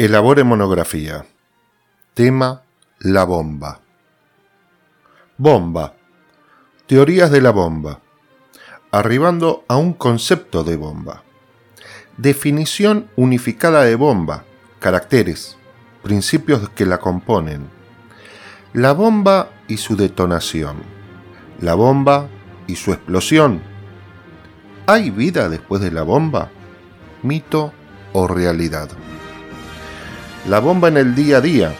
Elabore monografía. Tema La bomba. Bomba. Teorías de la bomba. Arribando a un concepto de bomba. Definición unificada de bomba. Caracteres. Principios que la componen. La bomba y su detonación. La bomba y su explosión. ¿Hay vida después de la bomba? ¿Mito o realidad? La bomba en el día a día.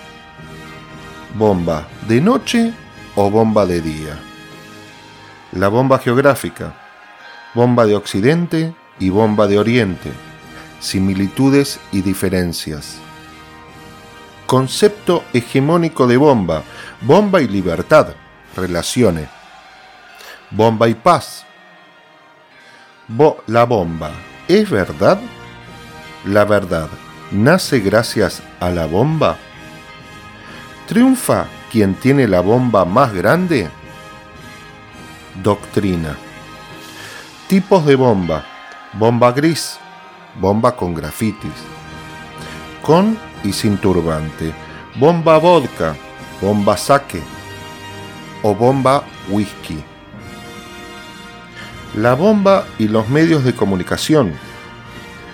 Bomba de noche o bomba de día. La bomba geográfica. Bomba de Occidente y bomba de Oriente. Similitudes y diferencias. Concepto hegemónico de bomba. Bomba y libertad. Relaciones. Bomba y paz. la bomba. ¿Es verdad? La verdad nace gracias a la bomba? ¿Triunfa quien tiene la bomba más grande? Doctrina. Tipos de bomba. Bomba gris. Bomba con grafitis. Con y sin turbante. Bomba vodka. Bomba saque. O bomba whisky. La bomba y los medios de comunicación.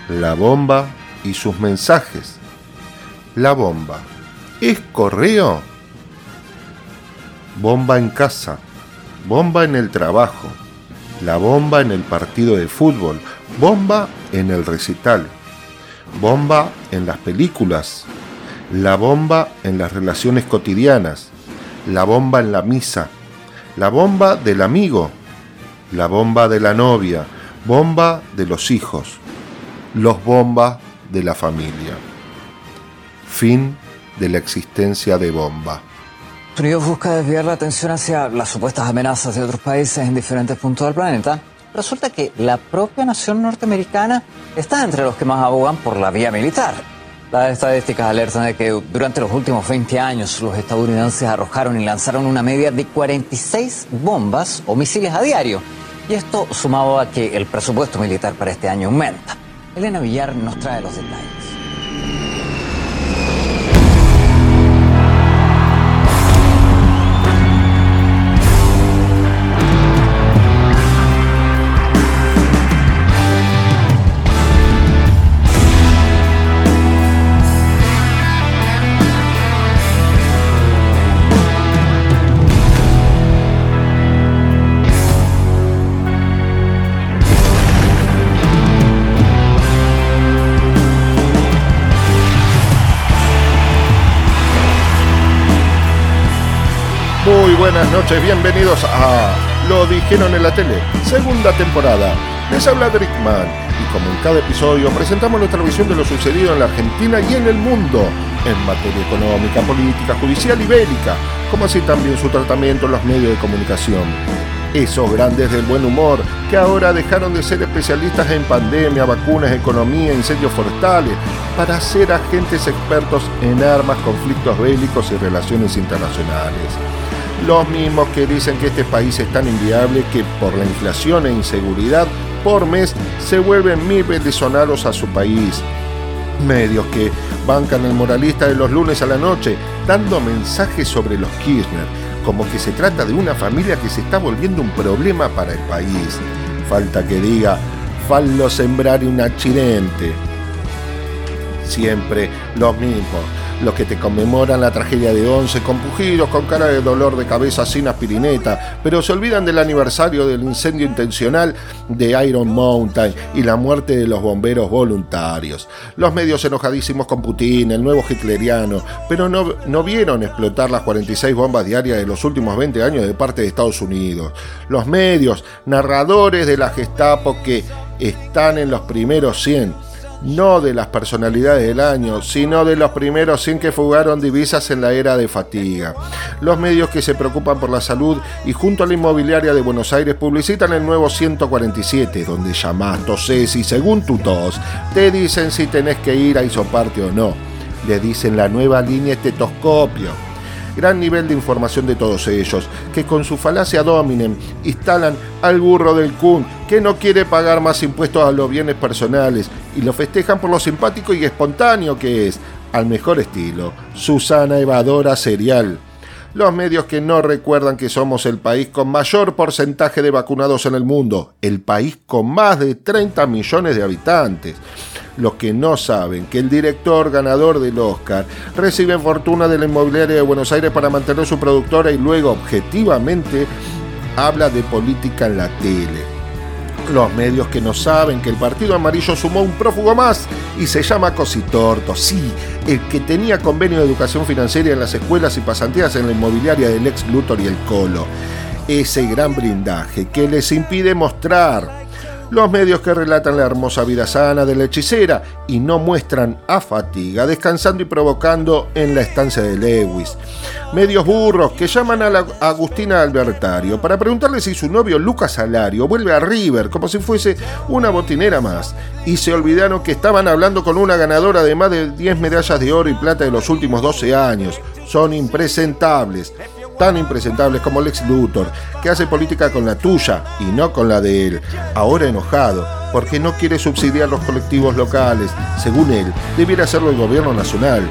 La bomba y sus mensajes. La bomba. ¿Es correo? Bomba en casa. Bomba en el trabajo. La bomba en el partido de fútbol. Bomba en el recital. Bomba en las películas. La bomba en las relaciones cotidianas. La bomba en la misa. La bomba del amigo. La bomba de la novia. Bomba de los hijos. Los bombas de la familia. Fin de la existencia de bomba. Unidos busca desviar la atención hacia las supuestas amenazas de otros países en diferentes puntos del planeta. Resulta que la propia nación norteamericana está entre los que más abogan por la vía militar. Las estadísticas alertan de que durante los últimos 20 años los estadounidenses arrojaron y lanzaron una media de 46 bombas o misiles a diario. Y esto sumado a que el presupuesto militar para este año aumenta. Elena Villar nos trae los detalles. Noches, bienvenidos a Lo dijeron en la tele, segunda temporada. Les habla Drickman y como en cada episodio presentamos nuestra visión de lo sucedido en la Argentina y en el mundo en materia económica, política, judicial y bélica, como así también su tratamiento en los medios de comunicación. Esos grandes del buen humor que ahora dejaron de ser especialistas en pandemia, vacunas, economía, incendios forestales, para ser agentes expertos en armas, conflictos bélicos y relaciones internacionales los mismos que dicen que este país es tan inviable que por la inflación e inseguridad por mes se vuelven mil venezolanos a su país. Medios que bancan el moralista de los lunes a la noche, dando mensajes sobre los Kirchner, como que se trata de una familia que se está volviendo un problema para el país. Falta que diga, fallo sembrar un accidente. Siempre los mismos los que te conmemoran la tragedia de Once con pujidos, con cara de dolor de cabeza sin aspirineta, pero se olvidan del aniversario del incendio intencional de Iron Mountain y la muerte de los bomberos voluntarios. Los medios enojadísimos con Putin, el nuevo hitleriano, pero no, no vieron explotar las 46 bombas diarias de los últimos 20 años de parte de Estados Unidos. Los medios, narradores de la Gestapo que están en los primeros 100 no de las personalidades del año, sino de los primeros 100 que fugaron divisas en la era de fatiga. Los medios que se preocupan por la salud y junto a la inmobiliaria de Buenos Aires publicitan el nuevo 147, donde llamás, toses y según tu tos, te dicen si tenés que ir a isoparte o no. Le dicen la nueva línea estetoscopio gran nivel de información de todos ellos, que con su falacia dominen instalan al burro del Kun, que no quiere pagar más impuestos a los bienes personales, y lo festejan por lo simpático y espontáneo que es, al mejor estilo, Susana Evadora Serial. Los medios que no recuerdan que somos el país con mayor porcentaje de vacunados en el mundo, el país con más de 30 millones de habitantes. Los que no saben que el director ganador del Oscar recibe fortuna de la inmobiliaria de Buenos Aires para mantener su productora y luego objetivamente habla de política en la tele los medios que no saben que el Partido Amarillo sumó un prófugo más y se llama Cositorto. Sí, el que tenía convenio de educación financiera en las escuelas y pasantías en la inmobiliaria del ex Luthor y el Colo. Ese gran blindaje que les impide mostrar los medios que relatan la hermosa vida sana de la hechicera y no muestran a fatiga, descansando y provocando en la estancia de Lewis. Medios burros que llaman a, la Agustina Albertario para preguntarle si su novio Lucas Salario vuelve a River como si fuese una botinera más. Y se olvidaron que estaban hablando con una ganadora de más de 10 medallas de oro y plata de los últimos 12 años. Son impresentables tan impresentables como Lex Luthor, que hace política con la tuya y no con la de él, ahora enojado porque no quiere subsidiar los colectivos locales. Según él, debiera hacerlo el gobierno nacional.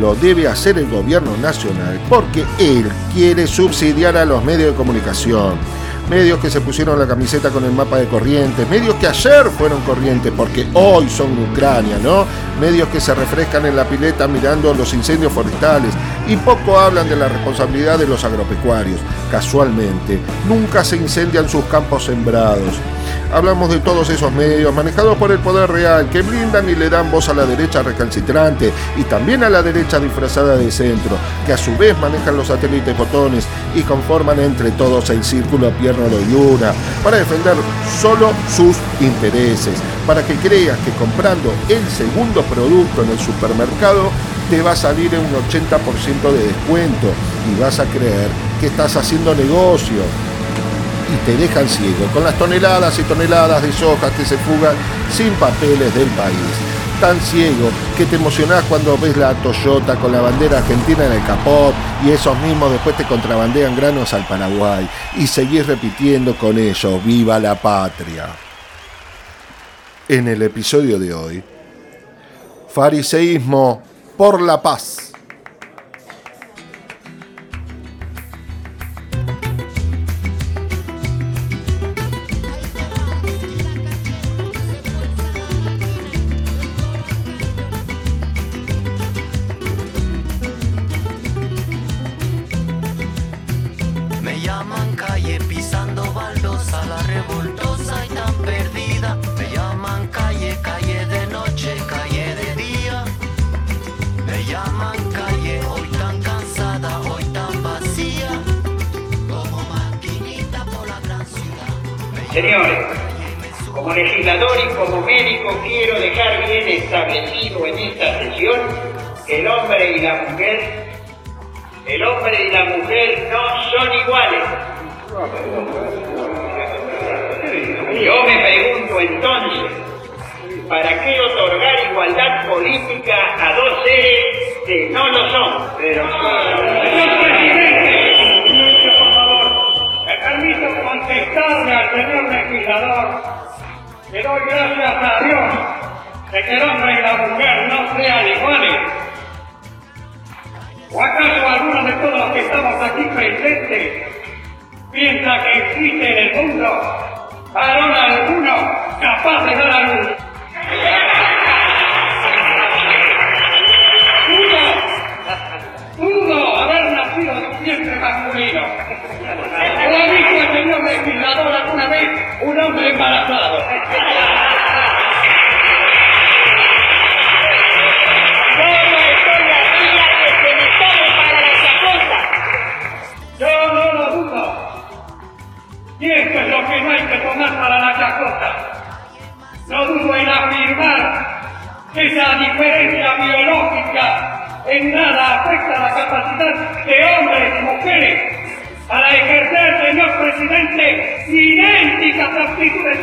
Lo debe hacer el gobierno nacional porque él quiere subsidiar a los medios de comunicación medios que se pusieron la camiseta con el mapa de Corrientes, medios que ayer fueron Corrientes porque hoy son Ucrania, ¿no? Medios que se refrescan en la pileta mirando los incendios forestales y poco hablan de la responsabilidad de los agropecuarios. Casualmente, nunca se incendian sus campos sembrados. Hablamos de todos esos medios manejados por el poder real que blindan y le dan voz a la derecha recalcitrante y también a la derecha disfrazada de centro, que a su vez manejan los satélites botones y conforman entre todos el círculo pierno de Yuna para defender solo sus intereses, para que creas que comprando el segundo producto en el supermercado te va a salir en un 80% de descuento y vas a creer que estás haciendo negocio y te dejan ciego con las toneladas y toneladas de soja que se fugan sin papeles del país. Tan ciego que te emocionás cuando ves la Toyota con la bandera argentina en el capó y esos mismos después te contrabandean granos al Paraguay y seguís repitiendo con ellos, viva la patria. En el episodio de hoy, fariseísmo por la paz.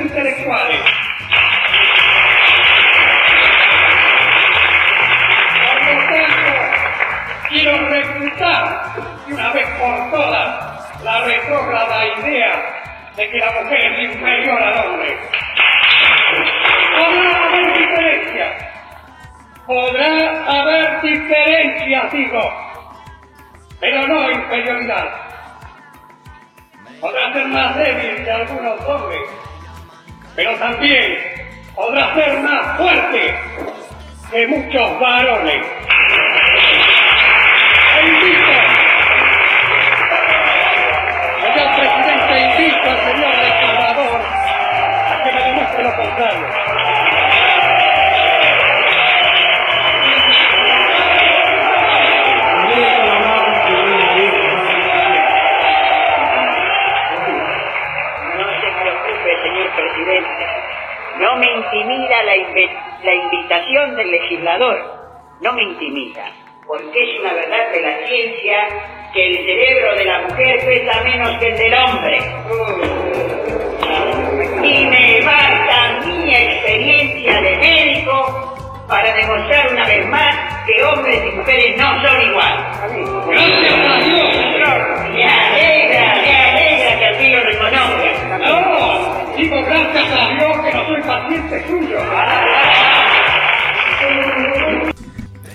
Intelectuales. Por lo tanto, quiero refutar una vez por todas la retrógrada idea de que la mujer es inferior al hombre. Podrá haber diferencias, podrá haber diferencias castigo, pero no inferioridad. Podrá ser más débil que algunos hombres, pero también podrá ser más fuerte que muchos varones. No me intimida, porque es una verdad de la ciencia que el cerebro de la mujer pesa menos que el del hombre. Y me basta mi experiencia de médico para demostrar una vez más que hombres y mujeres no son iguales. Gracias a Dios, Me alegra, me alegra que así lo reconozca. No, digo gracias a Dios que no soy paciente suyo.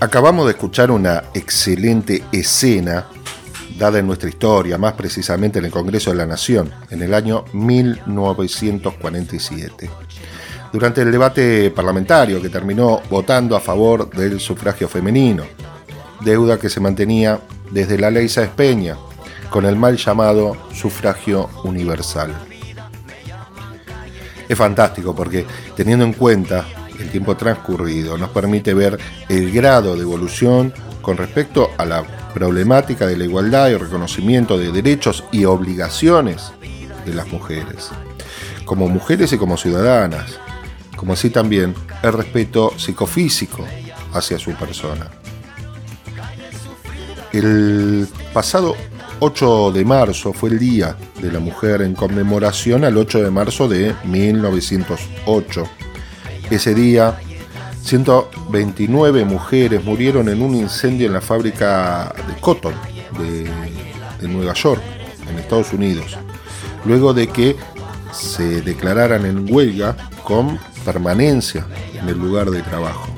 Acabamos de escuchar una excelente escena dada en nuestra historia, más precisamente en el Congreso de la Nación, en el año 1947. Durante el debate parlamentario que terminó votando a favor del sufragio femenino, deuda que se mantenía desde la ley Sáez Peña, con el mal llamado sufragio universal. Es fantástico porque teniendo en cuenta el tiempo transcurrido nos permite ver el grado de evolución con respecto a la problemática de la igualdad y el reconocimiento de derechos y obligaciones de las mujeres, como mujeres y como ciudadanas, como así también el respeto psicofísico hacia su persona. El pasado 8 de marzo fue el Día de la Mujer en conmemoración al 8 de marzo de 1908. Ese día, 129 mujeres murieron en un incendio en la fábrica de Cotton de, Nueva York, en Estados Unidos, luego de que se declararan en huelga con permanencia en el lugar de trabajo.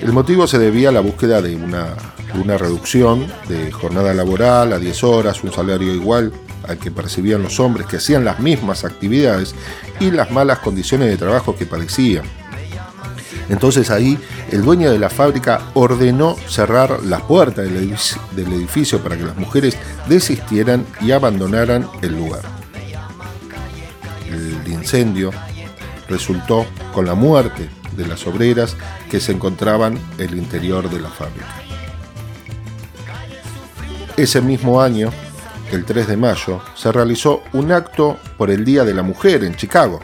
El motivo se debía a la búsqueda de una, una reducción de jornada laboral a 10 horas, un salario igual al que percibían los hombres que hacían las mismas actividades y las malas condiciones de trabajo que padecían. Entonces ahí el dueño de la fábrica ordenó cerrar las puertas del edificio, del edificio para que las mujeres desistieran y abandonaran el lugar. El incendio resultó con la muerte de las obreras que se encontraban en el interior de la fábrica. Ese mismo año, el 3 de mayo, se realizó un acto por el Día de la Mujer en Chicago.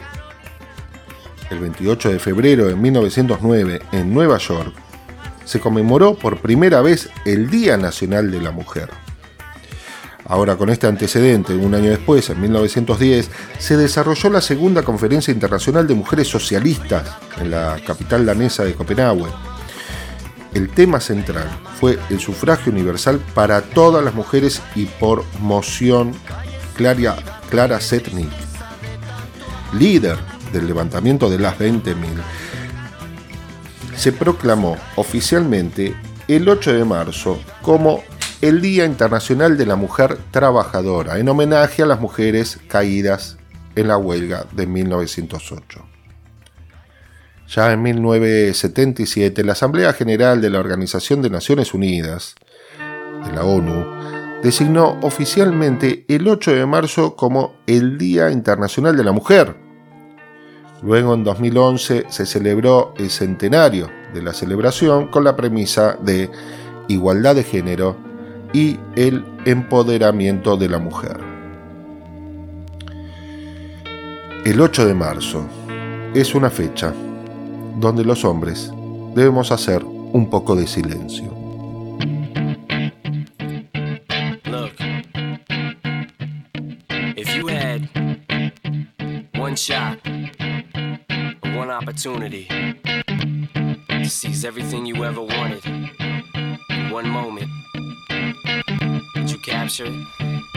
El 28 de febrero de 1909, en Nueva York, se conmemoró por primera vez el Día Nacional de la Mujer. Ahora, con este antecedente, un año después, en 1910, se desarrolló la segunda Conferencia Internacional de Mujeres Socialistas en la capital danesa de Copenhague. El tema central fue el sufragio universal para todas las mujeres y por moción Clara, Clara Zetnik, líder del levantamiento de las 20.000, se proclamó oficialmente el 8 de marzo como el Día Internacional de la Mujer Trabajadora, en homenaje a las mujeres caídas en la huelga de 1908. Ya en 1977, la Asamblea General de la Organización de Naciones Unidas, de la ONU, designó oficialmente el 8 de marzo como el Día Internacional de la Mujer. Luego, en 2011, se celebró el centenario de la celebración con la premisa de igualdad de género y el empoderamiento de la mujer. El 8 de marzo es una fecha donde los hombres debemos hacer un poco de silencio. Look, if you had one shot, one opportunity to seize everything you ever wanted in one moment, would you capture it?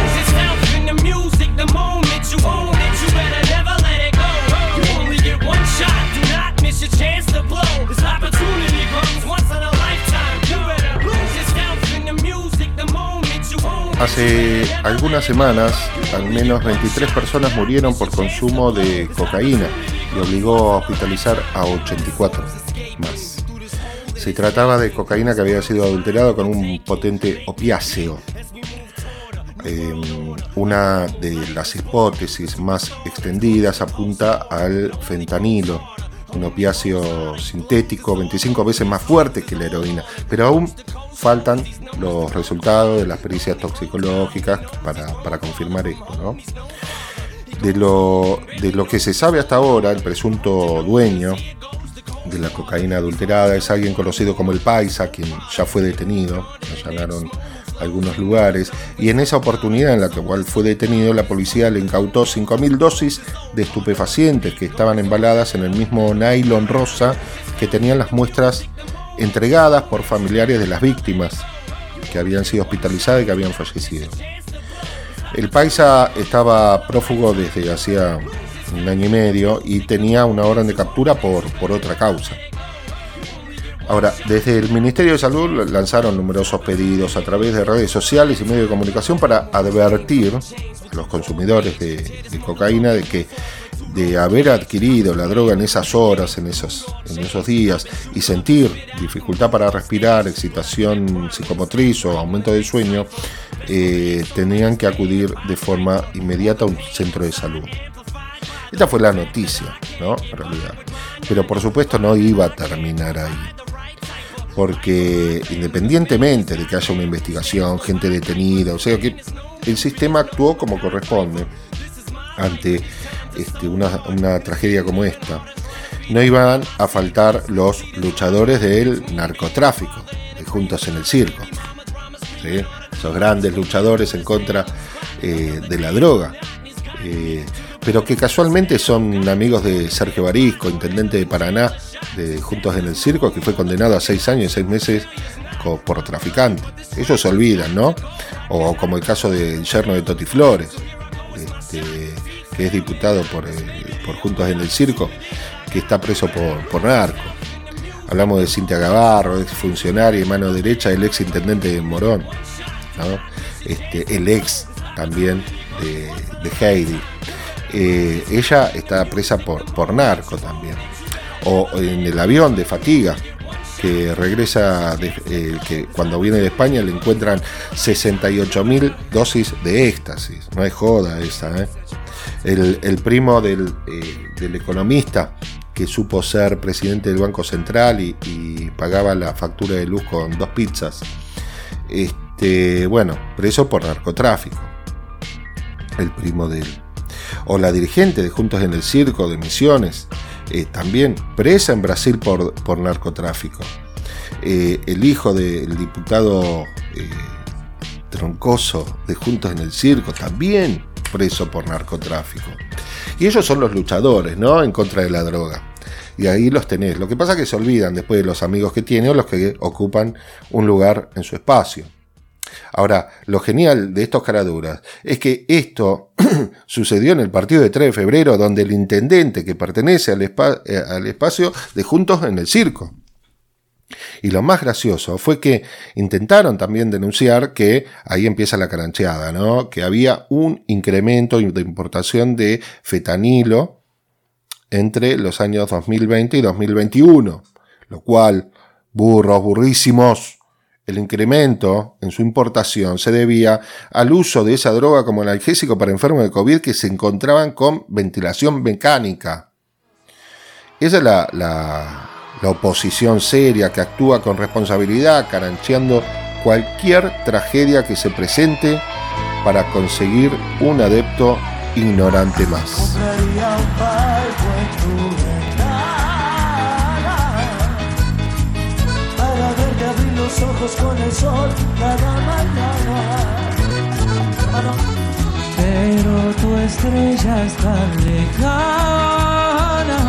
Hace algunas semanas, al menos 23 personas murieron por consumo de cocaína y obligó a hospitalizar a 84 más. Se trataba de cocaína que había sido adulterado con un potente opiáceo. Eh, una de las hipótesis más extendidas apunta al fentanilo, un opiáceo sintético 25 veces más fuerte que la heroína, pero aún faltan los resultados de las pericias toxicológicas para, para confirmar esto. ¿no? De, lo, de lo que se sabe hasta ahora, el presunto dueño de la cocaína adulterada es alguien conocido como el Paisa, quien ya fue detenido, lo allanaron algunos lugares, y en esa oportunidad en la cual fue detenido, la policía le incautó 5.000 dosis de estupefacientes que estaban embaladas en el mismo nylon rosa que tenían las muestras entregadas por familiares de las víctimas que habían sido hospitalizadas y que habían fallecido. El Paisa estaba prófugo desde hacía un año y medio y tenía una orden de captura por, por otra causa. Ahora, desde el Ministerio de Salud lanzaron numerosos pedidos a través de redes sociales y medios de comunicación para advertir a los consumidores de, cocaína de que de haber adquirido la droga en esas horas, en esos, en esos días, y sentir dificultad para respirar, excitación psicomotriz o aumento del sueño, eh, tenían que acudir de forma inmediata a un centro de salud. Esta fue la noticia, ¿no? En realidad. Pero por supuesto no iba a terminar ahí. Porque independientemente de que haya una investigación, gente detenida, o sea que el sistema actuó como corresponde ante este, una, tragedia como esta. No iban a faltar los luchadores del narcotráfico, juntos en el circo. ¿sí? Esos grandes luchadores en contra eh, de la droga. Eh, pero que casualmente son amigos de Sergio Barisco, intendente de Paraná, de Juntos en el Circo, que fue condenado a seis años y seis meses por traficante. Ellos se olvidan, ¿no? O como el caso del yerno de Toti Flores, este, que es diputado por, eh, por Juntos en el Circo, que está preso por, por narco. Hablamos de Cintia Gavarro, ex funcionaria y mano derecha del ex intendente de Morón, ¿no? este, el ex también de, de Heidi. Eh, ella está presa por, por narco también. O en el avión de fatiga, que regresa, de- eh, que cuando viene de España le encuentran 68 mil dosis de éxtasis. No es joda esa, ¿eh? El, primo del, del economista que supo ser presidente del Banco Central y, y pagaba la factura de luz con dos pizzas. Este, bueno, preso por narcotráfico. El primo de él. O la dirigente de Juntos en el Circo de Misiones, eh, también presa en Brasil por, por narcotráfico. Eh, el hijo del diputado eh, Troncoso de Juntos en el Circo, también preso por narcotráfico. Y ellos son los luchadores, ¿no? En contra de la droga. Y ahí los tenés. Lo que pasa es que se olvidan después de los amigos que tiene o los que ocupan un lugar en su espacio. Ahora, lo genial de estos caraduras es que esto sucedió en el partido de 3 de febrero, donde el intendente que pertenece eh, al espacio de Juntos en el Circo. Y lo más gracioso fue que intentaron también denunciar que ahí empieza la carancheada, ¿no? Que había un incremento de importación de fetanilo entre los años 2020 y 2021, lo cual, burros, burrísimos, El incremento en su importación se debía al uso de esa droga como analgésico para enfermos de COVID que se encontraban con ventilación mecánica. Esa es la, oposición seria que actúa con responsabilidad, carancheando cualquier tragedia que se presente para conseguir un adepto ignorante más. Ojos con el sol cada mañana. Pero tu estrella está lejana.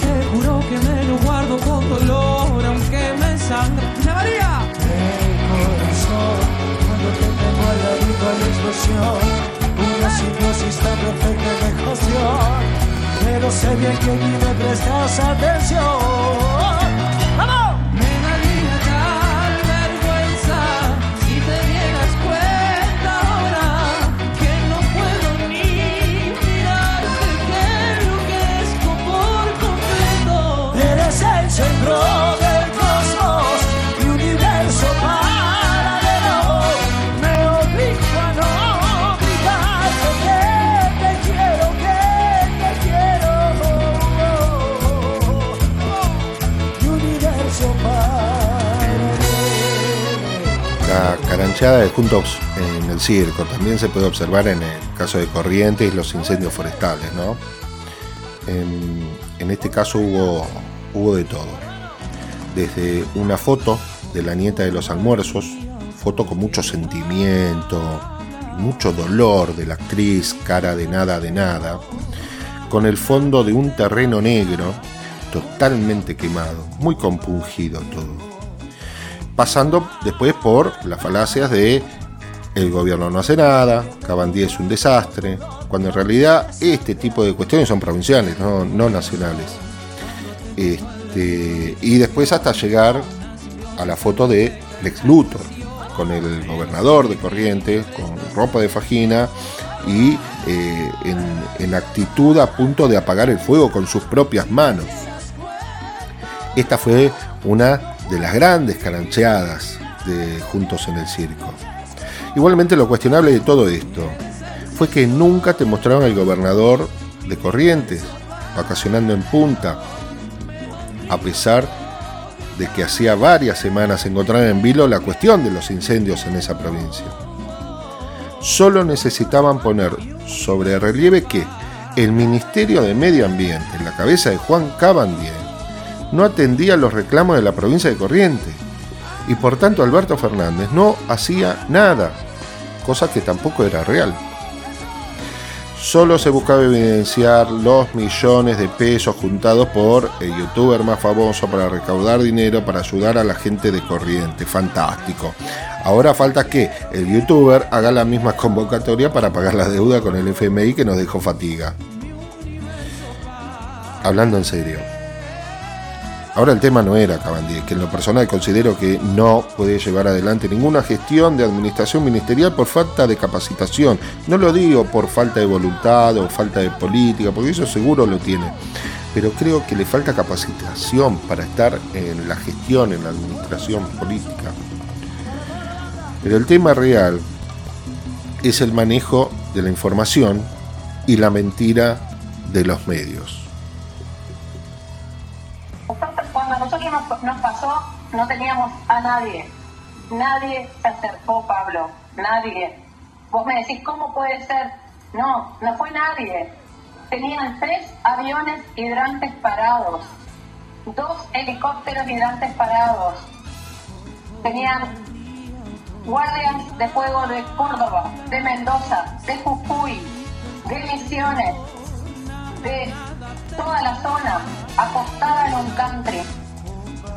Te juro que me lo guardo con dolor, aunque me sangra. María! El corazón, cuando te tengo al ladito a la explosión, una simbiosis tan perfecta de emoción. Pero sé bien que ni me prestas atención. De juntos en el circo también se puede observar en el caso de Corrientes los incendios forestales, ¿no? En, este caso hubo, hubo de todo. Desde una foto de la nieta de los almuerzos, foto con mucho sentimiento, mucho dolor de la actriz, cara de nada de nada, con el fondo de un terreno negro totalmente quemado, muy compungido todo pasando después por las falacias de el gobierno no hace nada, Cabandí es un desastre, cuando en realidad este tipo de cuestiones son provinciales, no, nacionales. Este, y después hasta llegar a la foto de Lex Luthor, con el gobernador de Corrientes, con ropa de fajina y eh, en actitud a punto de apagar el fuego con sus propias manos. Esta fue una de las grandes carancheadas de Juntos en el Circo. Igualmente lo cuestionable de todo esto fue que nunca te mostraron al gobernador de Corrientes vacacionando en punta, a pesar de que hacía varias semanas se en vilo la cuestión de los incendios en esa provincia. Solo necesitaban poner sobre relieve que el Ministerio de Medio Ambiente, en la cabeza de Juan Cabandier, no atendía los reclamos de la provincia de Corrientes y por tanto Alberto Fernández no hacía nada, cosa que tampoco era real. Solo se buscaba evidenciar los millones de pesos juntados por el youtuber más famoso para recaudar dinero para ayudar a la gente de Corrientes. Fantástico. Ahora falta que el youtuber haga la misma convocatoria para pagar la deuda con el FMI que nos dejó fatiga. Hablando en serio. Ahora el tema no era Cabandí, que en lo personal considero que no puede llevar adelante ninguna gestión de administración ministerial por falta de capacitación. No lo digo por falta de voluntad o falta de política, porque eso seguro lo tiene. Pero creo que le falta capacitación para estar en la gestión, en la administración política. Pero el tema real es el manejo de la información y la mentira de los medios. Nos pasó, no teníamos a nadie. Nadie se acercó, Pablo. Nadie. Vos me decís, ¿cómo puede ser? No, no fue nadie. Tenían tres aviones hidrantes parados, dos helicópteros hidrantes parados. Tenían guardias de fuego de Córdoba, de Mendoza, de Jujuy, de Misiones, de toda la zona, acostada en un country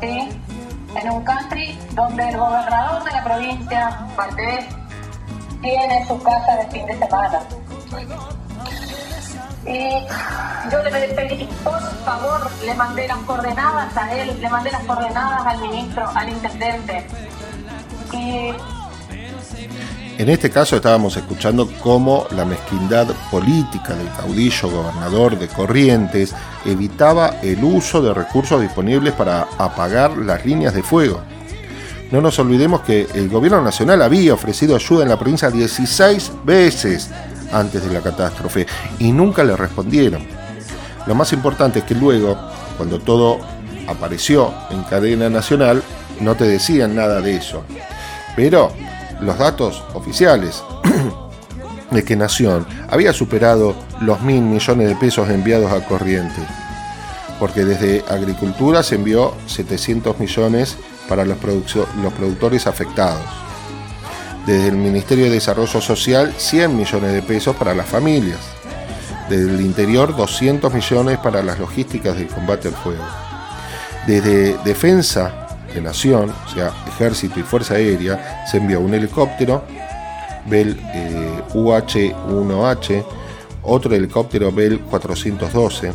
en un country donde el gobernador de la provincia, Valdés, tiene su casa de fin de semana. Y yo le pedí, por favor, le mandé las coordenadas a él, le mandé las coordenadas al ministro, al intendente. Y en este caso estábamos escuchando cómo la mezquindad política del caudillo gobernador de Corrientes evitaba el uso de recursos disponibles para apagar las líneas de fuego. No nos olvidemos que el gobierno nacional había ofrecido ayuda en la provincia 16 veces antes de la catástrofe y nunca le respondieron. Lo más importante es que luego, cuando todo apareció en cadena nacional, no te decían nada de eso. Pero los datos oficiales de que Nación había superado los mil millones de pesos enviados a corriente, porque desde Agricultura se envió 700 millones para los, los productores afectados. Desde el Ministerio de Desarrollo Social, 100 millones de pesos para las familias. Desde el interior, 200 millones para las logísticas del combate al fuego. Desde Defensa Nación, o sea, Ejército y Fuerza Aérea, se envió un helicóptero Bell eh, UH-1H, otro helicóptero Bell 412,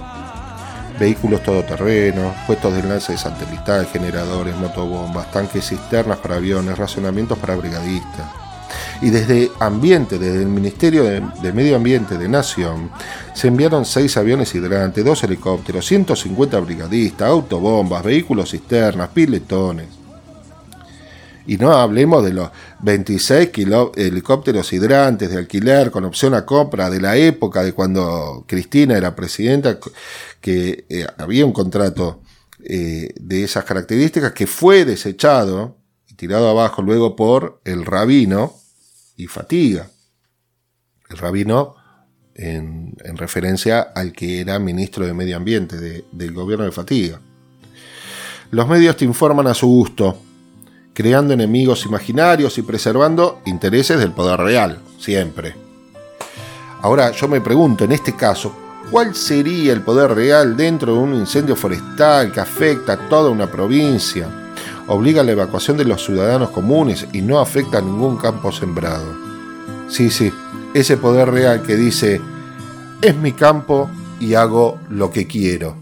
vehículos todoterrenos, puestos de enlace de satelital, generadores, motobombas, tanques cisternas para aviones, racionamientos para brigadistas. Y desde Ambiente, desde el Ministerio de, Medio Ambiente de Nación, se enviaron seis aviones hidrantes, dos helicópteros, 150 brigadistas, autobombas, vehículos cisternas, piletones. Y no hablemos de los 26 helicópteros hidrantes de alquiler con opción a compra de la época de cuando Cristina era presidenta, que eh, había un contrato eh, de esas características que fue desechado y tirado abajo luego por el rabino y Fatiga. El rabino en, referencia al que era ministro de Medio Ambiente del gobierno de Fatiga. Los medios te informan a su gusto creando enemigos imaginarios y preservando intereses del poder real, siempre. Ahora yo me pregunto, en este caso, ¿cuál sería el poder real dentro de un incendio forestal que afecta a toda una provincia, obliga a la evacuación de los ciudadanos comunes y no afecta a ningún campo sembrado? Sí, sí, ese poder real que dice, es mi campo y hago lo que quiero.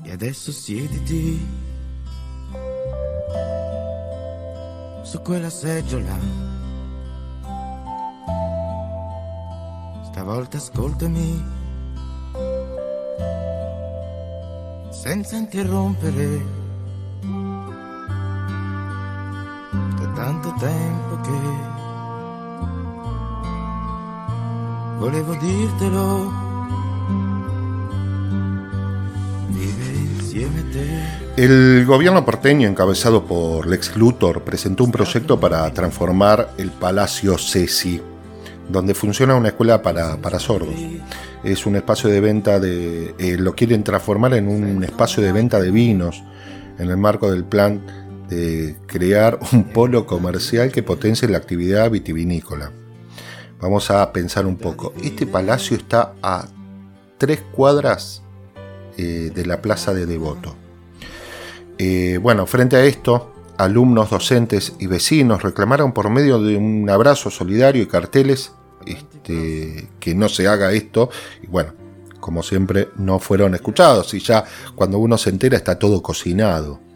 su quella seggiola. Ascoltami, senza interrompere. Tanto tempo che volevo dirtelo. El gobierno porteño, encabezado por Lex Luthor, presentó un proyecto para transformar el Palacio Ceci, donde funciona una escuela para, sordos. Es un espacio de venta de. Eh, lo quieren transformar en un espacio de venta de vinos, en el marco del plan de crear un polo comercial que potencie la actividad vitivinícola. Vamos a pensar un poco. Este palacio está a tres cuadras eh, de la plaza de Devoto. Eh, bueno, frente a esto, alumnos, docentes y vecinos reclamaron por medio de un abrazo solidario y carteles este, que no se haga esto. Y bueno, como siempre, no fueron escuchados y ya cuando uno se entera está todo cocinado.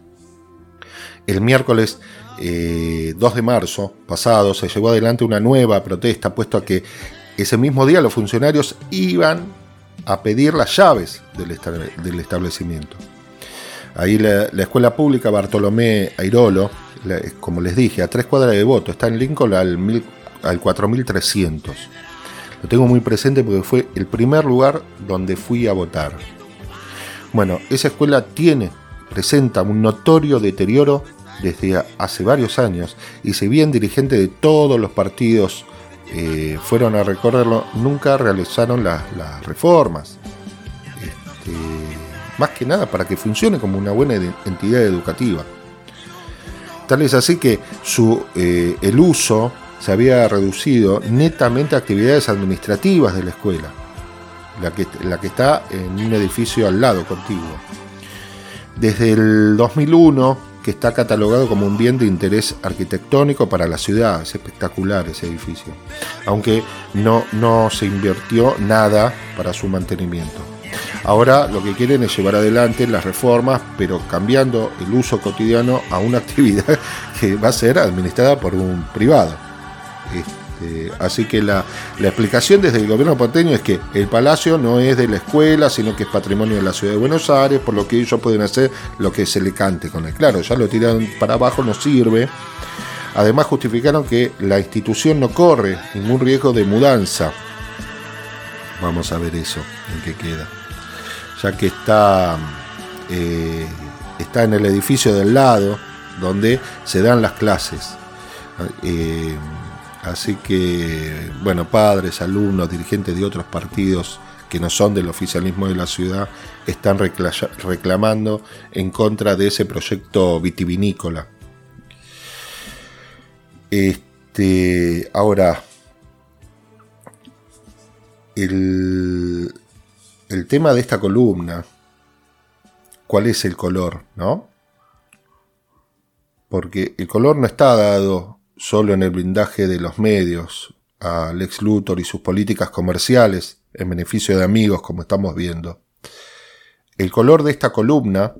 El miércoles 2 eh, de marzo pasado se llevó adelante una nueva protesta, puesto a que ese mismo día los funcionarios iban a pedir las llaves del establecimiento. Ahí la, escuela pública Bartolomé Airolo, como les dije, a tres cuadras de voto, está en Lincoln al, al 4300. Lo tengo muy presente porque fue el primer lugar donde fui a votar. Bueno, esa escuela tiene, presenta un notorio deterioro desde hace varios años y si bien dirigentes de todos los partidos eh, fueron a recorrerlo, nunca realizaron las reformas. Este, más que nada para que funcione como una buena entidad educativa. Tal es así que su, eh, el uso se había reducido netamente a actividades administrativas de la escuela, la que, la que está en un edificio al lado contiguo. Desde el 2001, que está catalogado como un bien de interés arquitectónico para la ciudad, es espectacular ese edificio, aunque no, no se invirtió nada para su mantenimiento. Ahora lo que quieren es llevar adelante las reformas, pero cambiando el uso cotidiano a una actividad que va a ser administrada por un privado. Este, así que la, explicación desde el gobierno porteño es que el palacio no es de la escuela, sino que es patrimonio de la ciudad de Buenos Aires, por lo que ellos pueden hacer lo que se le cante con él. Claro, ya lo tiran para abajo, no sirve. Además justificaron que la institución no corre ningún riesgo de mudanza. Vamos a ver eso, en qué queda. Ya que está, eh, está en el edificio del lado, donde se dan las clases. Eh, así que, bueno, padres, alumnos, dirigentes de otros partidos que no son del oficialismo de la ciudad están reclamando en contra de ese proyecto vitivinícola. Este, ahora, el, el tema de esta columna, ¿cuál es el color? ¿No? Porque el color no está dado solo en el blindaje de los medios a Lex Luthor y sus políticas comerciales en beneficio de amigos, como estamos viendo. El color de esta columna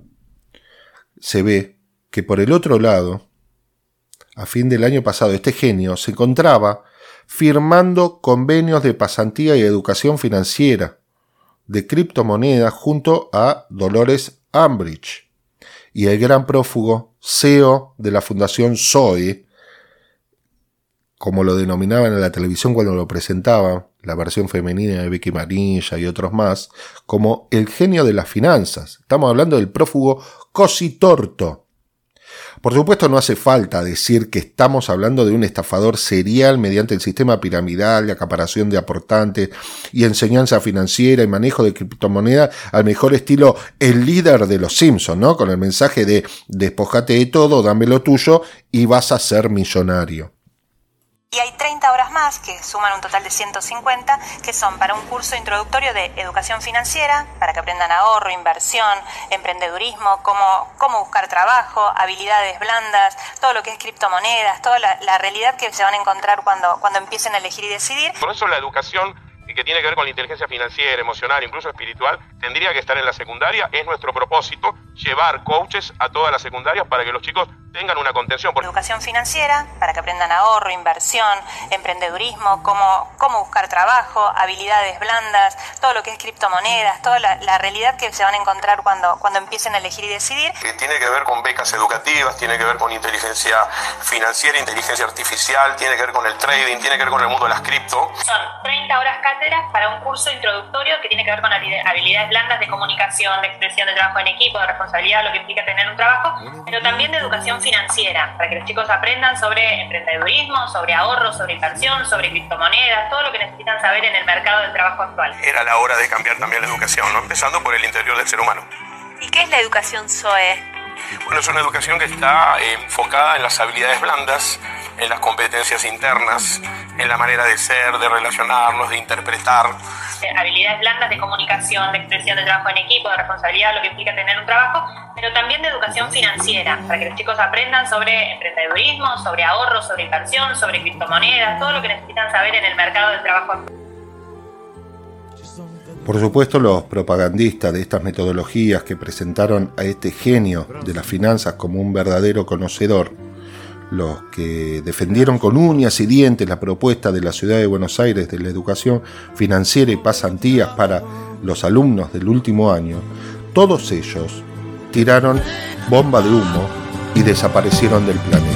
se ve que por el otro lado, a fin del año pasado, este genio se encontraba firmando convenios de pasantía y educación financiera de criptomonedas junto a Dolores Ambridge y el gran prófugo CEO de la Fundación Zoe, como lo denominaban en la televisión cuando lo presentaban, la versión femenina de Vicky Marilla y otros más, como el genio de las finanzas. Estamos hablando del prófugo Cositorto. Por supuesto no hace falta decir que estamos hablando de un estafador serial mediante el sistema piramidal de acaparación de aportantes y enseñanza financiera y manejo de criptomonedas al mejor estilo el líder de los Simpsons, ¿no? Con el mensaje de despojate de todo, dame lo tuyo y vas a ser millonario. Y hay 30 horas más, que suman un total de 150, que son para un curso introductorio de educación financiera, para que aprendan ahorro, inversión, emprendedurismo, cómo, cómo buscar trabajo, habilidades blandas, todo lo que es criptomonedas, toda la, la realidad que se van a encontrar cuando, cuando empiecen a elegir y decidir. Por eso la educación que tiene que ver con la inteligencia financiera, emocional, incluso espiritual, tendría que estar en la secundaria. Es nuestro propósito llevar coaches a todas las secundarias para que los chicos tengan una contención. Educación financiera, para que aprendan ahorro, inversión, emprendedurismo, cómo, cómo buscar trabajo, habilidades blandas, todo lo que es criptomonedas, toda la, la, realidad que se van a encontrar cuando, cuando empiecen a elegir y decidir. Que tiene que ver con becas educativas, tiene que ver con inteligencia financiera, inteligencia artificial, tiene que ver con el trading, tiene que ver con el mundo de las cripto. Son 30 horas cátedras para un curso introductorio que tiene que ver con habilidades blandas de comunicación, de expresión, de trabajo en equipo, de responsabilidad, lo que implica tener un trabajo, pero también de educación financiera, para que los chicos aprendan sobre emprendedurismo, sobre ahorro, sobre inversión, sobre criptomonedas, todo lo que necesitan saber en el mercado del trabajo actual. Era la hora de cambiar también la educación, ¿no? empezando por el interior del ser humano. ¿Y qué es la educación SOE? Bueno, es una educación que está eh, enfocada en las habilidades blandas, en las competencias internas, en la manera de ser, de relacionarnos, de interpretar. Habilidades blandas de comunicación, de expresión, de trabajo en equipo, de responsabilidad, lo que implica tener un trabajo, pero también de educación financiera, para que los chicos aprendan sobre emprendedurismo, sobre ahorro, sobre inversión, sobre criptomonedas, todo lo que necesitan saber en el mercado del trabajo. Por supuesto, los propagandistas de estas metodologías que presentaron a este genio de las finanzas como un verdadero conocedor, los que defendieron con uñas y dientes la propuesta de la ciudad de Buenos Aires de la educación financiera y pasantías para los alumnos del último año, todos ellos tiraron bomba de humo y desaparecieron del planeta.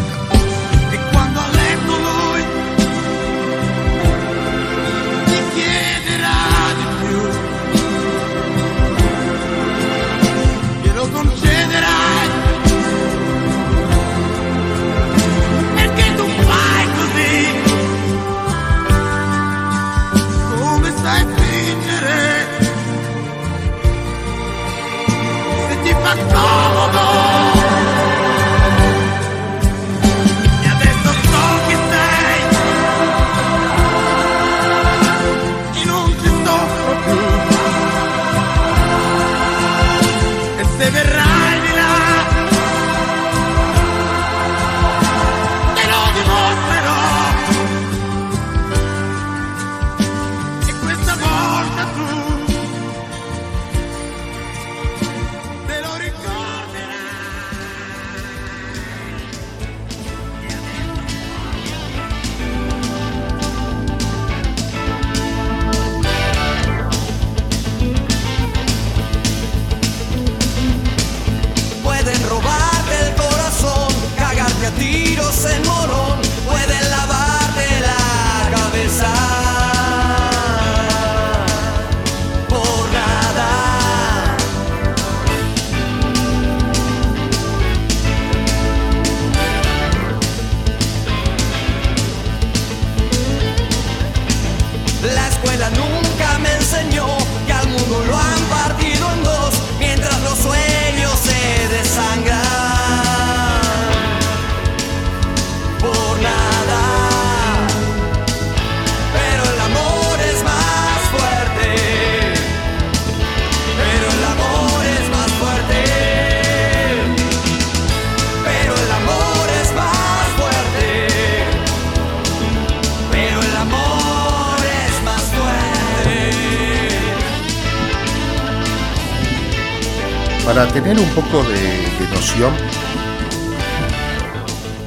Para tener un poco de, noción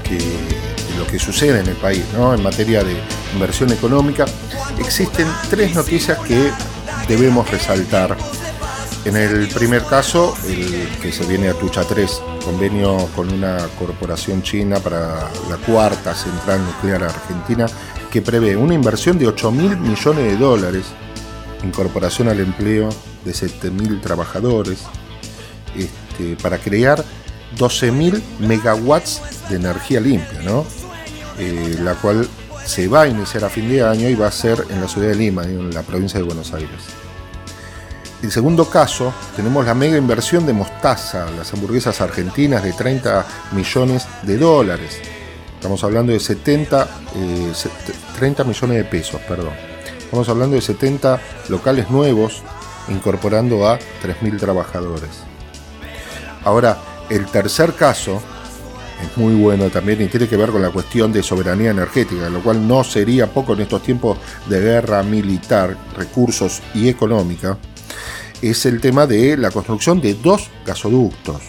de lo que sucede en el país ¿no? en materia de inversión económica, existen tres noticias que debemos resaltar. En el primer caso, el que se viene a Tucha 3, convenio con una corporación china para la cuarta central nuclear argentina, que prevé una inversión de 8 mil millones de dólares, incorporación al empleo de 7 mil trabajadores, este, para crear 12.000 megawatts de energía limpia, ¿no? Eh, la cual se va a iniciar a fin de año y va a ser en la ciudad de Lima, en la provincia de Buenos Aires. El segundo caso, tenemos la mega inversión de mostaza, las hamburguesas argentinas de 30 millones de dólares. Estamos hablando de 70, eh, set- 30 millones de pesos, perdón. Estamos hablando de 70 locales nuevos, incorporando a 3.000 trabajadores. Ahora, el tercer caso es muy bueno también y tiene que ver con la cuestión de soberanía energética, lo cual no sería poco en estos tiempos de guerra militar, recursos y económica. Es el tema de la construcción de dos gasoductos.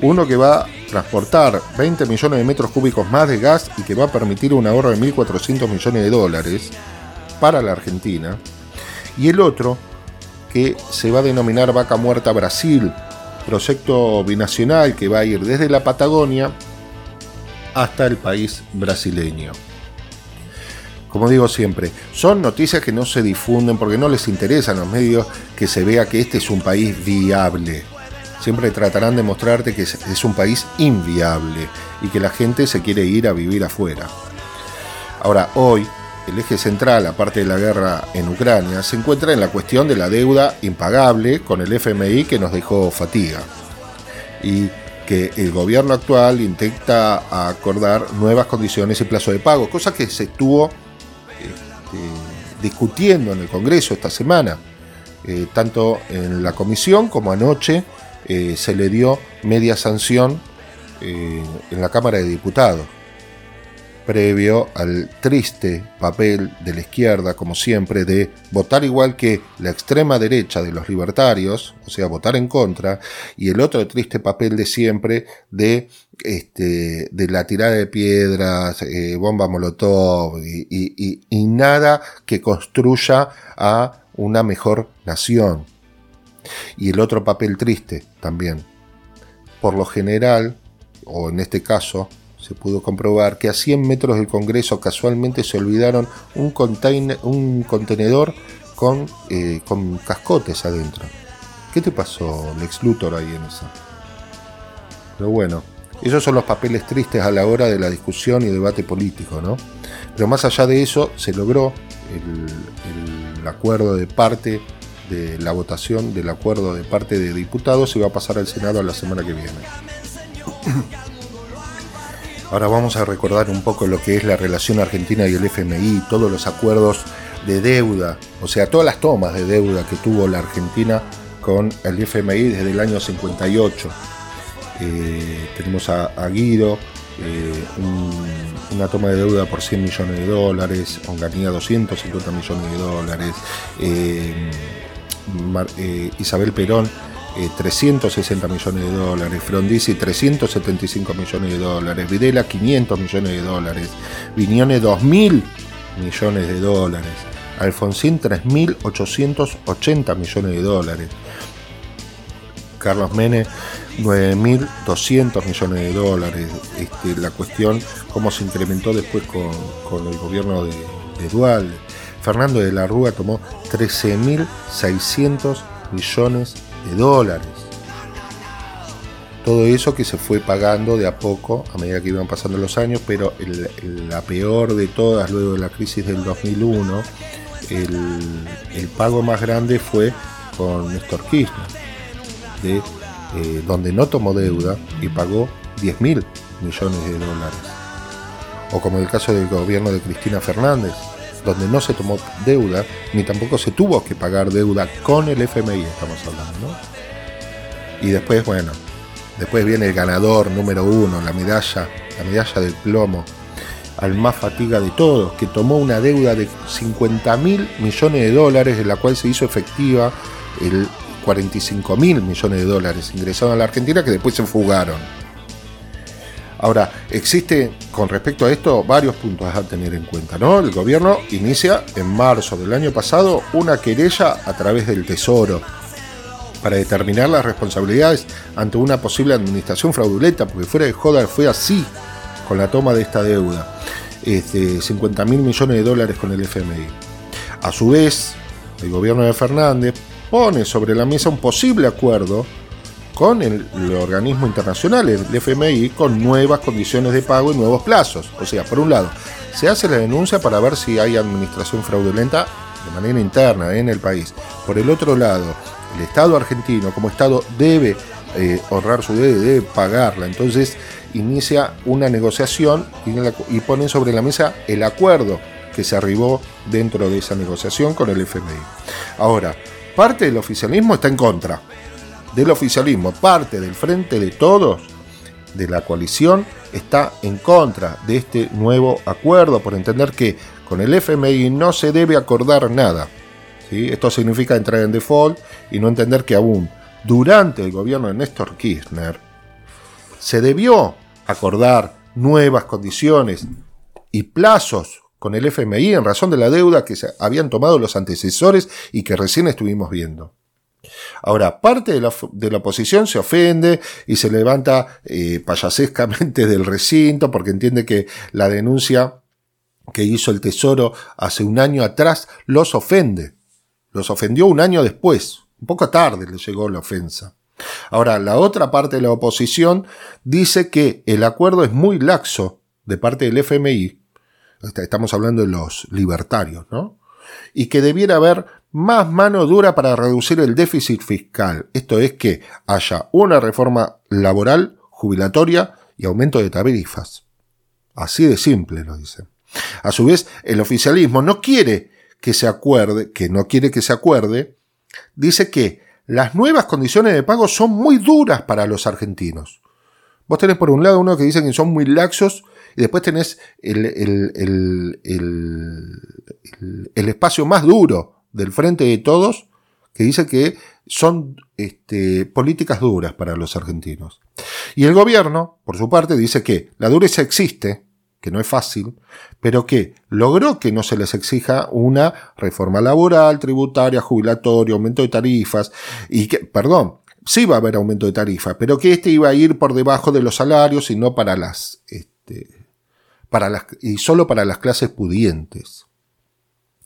Uno que va a transportar 20 millones de metros cúbicos más de gas y que va a permitir un ahorro de 1.400 millones de dólares para la Argentina. Y el otro que se va a denominar Vaca Muerta Brasil, proyecto binacional que va a ir desde la Patagonia hasta el país brasileño. Como digo siempre, son noticias que no se difunden porque no les interesa a los medios que se vea que este es un país viable. Siempre tratarán de mostrarte que es un país inviable y que la gente se quiere ir a vivir afuera. Ahora, hoy, el eje central, aparte de la guerra en Ucrania, se encuentra en la cuestión de la deuda impagable con el FMI que nos dejó fatiga. Y que el gobierno actual intenta acordar nuevas condiciones y plazo de pago, cosa que se estuvo este, discutiendo en el Congreso esta semana. Eh, tanto en la comisión como anoche eh, se le dio media sanción eh, en la Cámara de Diputados previo al triste papel de la izquierda, como siempre, de votar igual que la extrema derecha de los libertarios, o sea, votar en contra, y el otro triste papel de siempre de, este, de la tirada de piedras, eh, bomba molotov, y, nada que construya a una mejor nación. Y el otro papel triste también. Por lo general, o en este caso, se pudo comprobar que a 100 metros del Congreso casualmente se olvidaron un, container, un contenedor con, eh, con cascotes adentro. ¿Qué te pasó, Lex Luthor, ahí en esa? Pero bueno, esos son los papeles tristes a la hora de la discusión y debate político, ¿no? Pero más allá de eso, se logró el, el acuerdo de parte de la votación del acuerdo de parte de diputados y va a pasar al Senado la semana que viene. Ahora vamos a recordar un poco lo que es la relación argentina y el FMI, todos los acuerdos de deuda, o sea, todas las tomas de deuda que tuvo la Argentina con el FMI desde el año 58. Eh, tenemos a, Guido, eh, un- una toma de deuda por 100 millones de dólares, Onganía 250 millones de dólares, eh, Isabel Perón eh, 360 millones de dólares, Frondizi 375 millones de dólares, Videla 500 millones de dólares, Viñone 2.000 millones de dólares, Alfonsín 3.880 millones de dólares, Carlos Mene 9.200 millones de dólares. Este, la cuestión, cómo se incrementó después con, el gobierno de, de. Fernando de la Rúa tomó 13.600 millones de dólares. Todo eso que se fue pagando de a poco a medida que iban pasando los años, pero el- la peor de todas luego de la crisis del 2001 el, el pago más grande fue con Néstor Kirchner, de, eh, donde no tomó deuda y pagó 10 mil millones de dólares. O como el caso del gobierno de Cristina Fernández, donde no se tomó deuda, ni tampoco se tuvo que pagar deuda con el FMI, estamos hablando. Y después, bueno, después viene el ganador número uno, la medalla, la medalla del plomo, al más fatiga de todos, que tomó una deuda de 50 mil millones de dólares, de la cual se hizo efectiva el 45 mil millones de dólares ingresados a la Argentina, que después se fugaron. Ahora, existe con respecto a esto varios puntos a tener en cuenta, ¿no? El gobierno inicia en marzo del año pasado una querella a través del Tesoro para determinar las responsabilidades ante una posible administración fraudulenta, porque fuera de joda fue así con la toma de esta deuda, este, 50 mil millones de dólares con el FMI. A su vez, el gobierno de Fernández pone sobre la mesa un posible acuerdo con el, organismo internacional, el FMI, con nuevas condiciones de pago y nuevos plazos. O sea, por un lado, se hace la denuncia para ver si hay administración fraudulenta de manera interna en el país. Por el otro lado, el Estado argentino como Estado debe eh, ahorrar su deuda, debe pagarla. Entonces inicia una negociación y, y pone sobre la mesa el acuerdo que se arribó dentro de esa negociación con el FMI. Ahora, parte del oficialismo está en contra del oficialismo, parte del frente de todos, de la coalición, está en contra de este nuevo acuerdo por entender que con el FMI no se debe acordar nada. Esto significa entrar en default y no entender que aún durante el gobierno de Néstor Kirchner se debió acordar nuevas condiciones y plazos con el FMI en razón de la deuda que se habían tomado los antecesores y que recién estuvimos viendo. Ahora, parte de la, oposición se ofende y se levanta eh, payasescamente del recinto porque entiende que la denuncia que hizo el Tesoro hace un año atrás los ofende. Los ofendió un año después. Un poco tarde le llegó la ofensa. Ahora, la otra parte de la oposición dice que el acuerdo es muy laxo de parte del FMI. Estamos hablando de los libertarios, ¿no? Y que debiera haber más mano dura para reducir el déficit fiscal. Esto es que haya una reforma laboral, jubilatoria y aumento de tarifas. Así de simple lo dice. A su vez, el oficialismo no quiere que se acuerde, que no quiere que se acuerde, dice que las nuevas condiciones de pago son muy duras para los argentinos. Vos tenés por un lado uno que dicen que son muy laxos y después tenés el espacio más duro del Frente de Todos que dice que son este, políticas duras para los argentinos. Y el gobierno, por su parte, dice que la dureza existe, que no es fácil, pero que logró que no se les exija una reforma laboral, tributaria, jubilatoria, aumento de tarifas, y que, perdón, sí va a haber aumento de tarifa, pero que este iba a ir por debajo de los salarios y no para las, este, para las, y solo para las clases pudientes.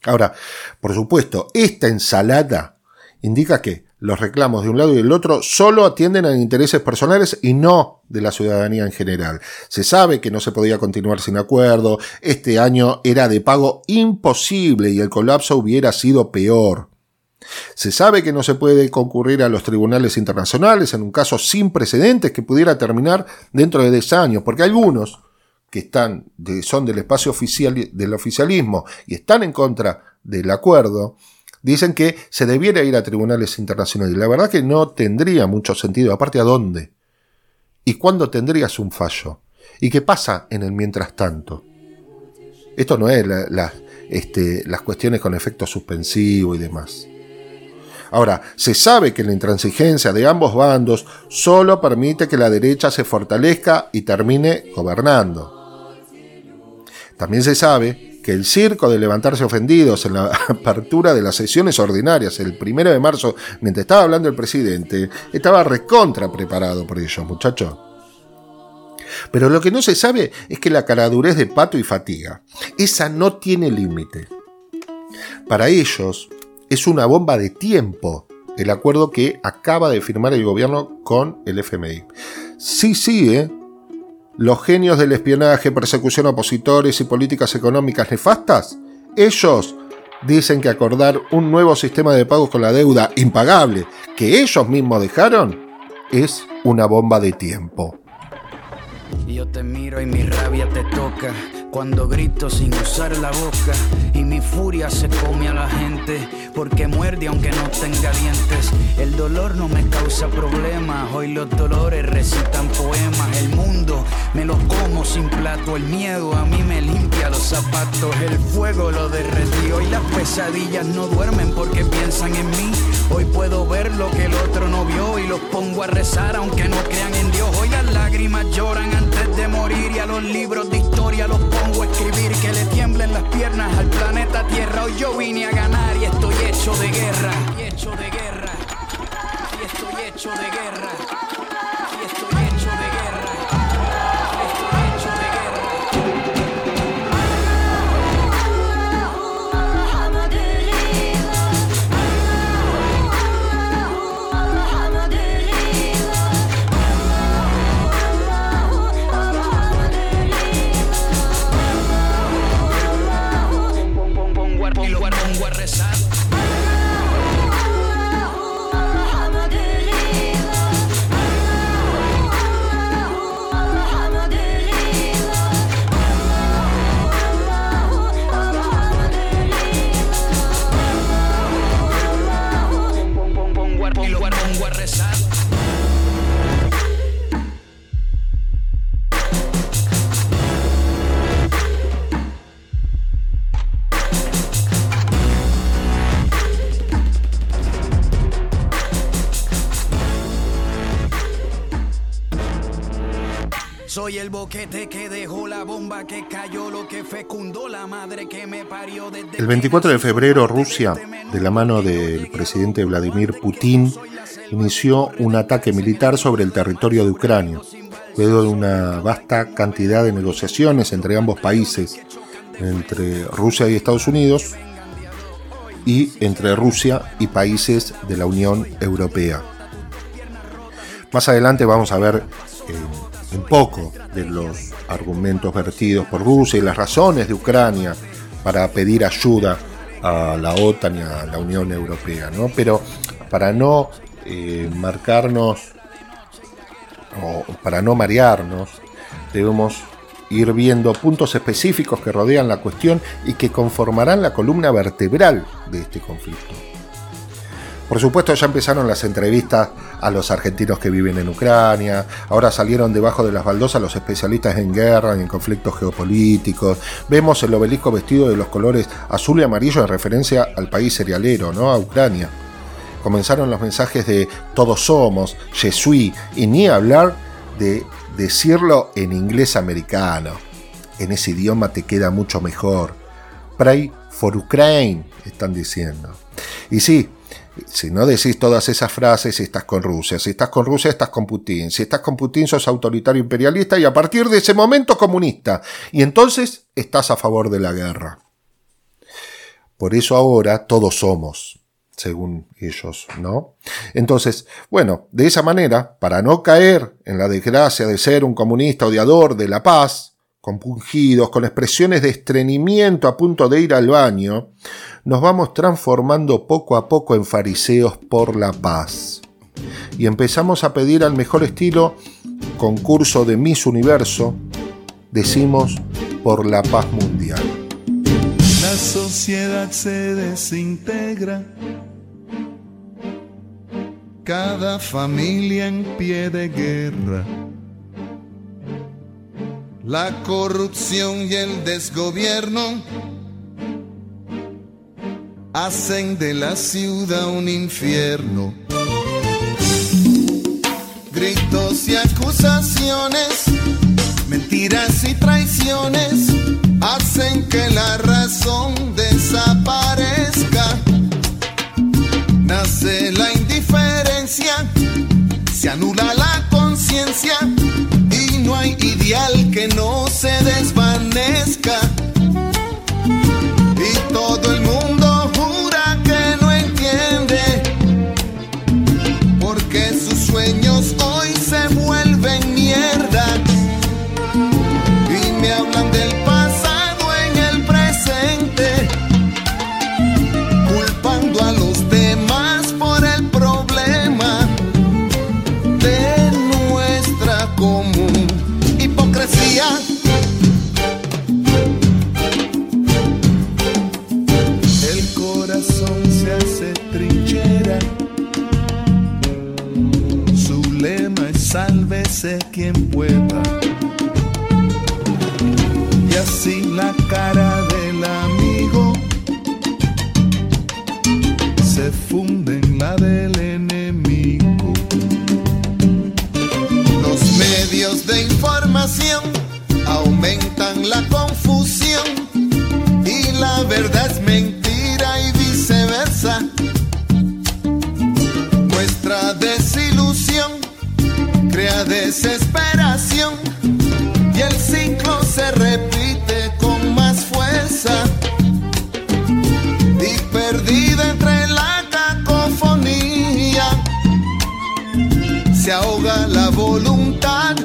Ahora, por supuesto, esta ensalada indica que los reclamos de un lado y del otro solo atienden a intereses personales y no de la ciudadanía en general. Se sabe que no se podía continuar sin acuerdo, este año era de pago imposible y el colapso hubiera sido peor. Se sabe que no se puede concurrir a los tribunales internacionales en un caso sin precedentes que pudiera terminar dentro de 10 años, porque algunos que están son del espacio oficial del oficialismo y están en contra del acuerdo, dicen que se debiera ir a tribunales internacionales. La verdad que no tendría mucho sentido. Aparte, ¿a dónde? ¿Y cuándo tendrías un fallo? ¿Y qué pasa en el mientras tanto? Esto no es este, las cuestiones con efecto suspensivo y demás. Ahora, se sabe que la intransigencia de ambos bandos solo permite que la derecha se fortalezca y termine gobernando. También se sabe que el circo de levantarse ofendidos en la apertura de las sesiones ordinarias el primero de marzo, mientras estaba hablando el presidente, estaba recontra preparado por ellos, muchachos. Pero lo que no se sabe es que la caradurez de Pato y Fatiga, esa no tiene límite. Para ellos es una bomba de tiempo el acuerdo que acaba de firmar el gobierno con el FMI. Sí, sí, ¿eh? Los genios del espionaje, persecución a opositores y políticas económicas nefastas, ellos dicen que acordar un nuevo sistema de pagos con la deuda impagable que ellos mismos dejaron es una bomba de tiempo. Yo te miro y mi rabia te toca cuando grito sin usar la boca y mi furia se come a la gente porque muerde aunque no tenga dientes. El dolor no me causa problemas, hoy los dolores recitan poemas. El mundo me lo como sin plato, el miedo a mí me limpia los zapatos, el fuego lo derretí. Hoy las pesadillas no duermen porque piensan en mí. Hoy puedo ver lo que el otro no vio y los pongo a rezar aunque no crean en Dios. Hoy las lágrimas lloran antes de morir y a los libros de los pongo a escribir que le tiemblen las piernas al planeta Tierra. Hoy yo vine a ganar y estoy hecho de guerra. Y hecho de guerra. Y estoy hecho de guerra. El 24 de febrero, Rusia, de la mano del presidente Vladimir Putin, inició un ataque militar sobre el territorio de Ucrania, luego de una vasta cantidad de negociaciones entre ambos países, entre Rusia y Estados Unidos, y entre Rusia y países de la Unión Europea. Más adelante vamos a ver eh, un poco de los argumentos vertidos por Rusia y las razones de Ucrania para pedir ayuda a la OTAN y a la Unión Europea, ¿no? Pero para no eh, marcarnos o para no marearnos, debemos ir viendo puntos específicos que rodean la cuestión y que conformarán la columna vertebral de este conflicto. Por supuesto ya empezaron las entrevistas a los argentinos que viven en Ucrania, ahora salieron debajo de las baldosas los especialistas en guerra y en conflictos geopolíticos, vemos el obelisco vestido de los colores azul y amarillo en referencia al país cerealero, ¿no? a Ucrania. Comenzaron los mensajes de todos somos, je suis, y ni hablar de decirlo en inglés americano. En ese idioma te queda mucho mejor. Pray for Ukraine, están diciendo. Y sí, si no decís todas esas frases, estás con Rusia. Si estás con Rusia, estás con Putin. Si estás con Putin, sos autoritario imperialista y a partir de ese momento comunista. Y entonces estás a favor de la guerra. Por eso ahora todos somos, según ellos, ¿no? Entonces, bueno, de esa manera, para no caer en la desgracia de ser un comunista odiador de la paz, compungidos, con expresiones de estreñimiento a punto de ir al baño, nos vamos transformando poco a poco en fariseos por la paz. Y empezamos a pedir al mejor estilo concurso de Miss Universo, decimos por la paz mundial. La sociedad se desintegra, cada familia en pie de guerra. La corrupción y el desgobierno hacen de la ciudad un infierno. Gritos y acusaciones, mentiras y traiciones hacen que la razón desaparezca. Nace la indiferencia, se anula la conciencia y no hay ideal que no se desvanezca. Y todo el mundo sálvese quien pueda. Y así la cara del amigo se funde en la del enemigo. Los medios de información aumentan la confusión y la verdad es mentira desesperación y el ciclo se repite con más fuerza. Y perdida entre la cacofonía, se ahoga la voluntad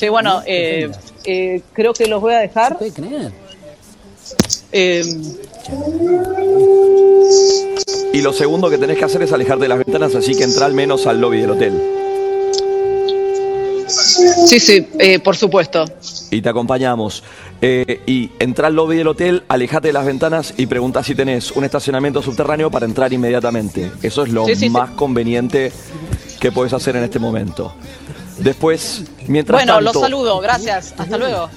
Sí, bueno, eh, eh, creo que los voy a dejar. Eh, Y lo segundo que tenés que hacer es alejarte de las ventanas, así que entra al menos al lobby del hotel. sí, sí, eh, por supuesto. Y te acompañamos. Eh, y entra al lobby del hotel, alejate de las ventanas y pregunta si tenés un estacionamiento subterráneo para entrar inmediatamente. Eso es lo Sí, sí, sí. más conveniente que puedes hacer en este momento. Después, mientras Bueno, los saludo, gracias. Hasta luego.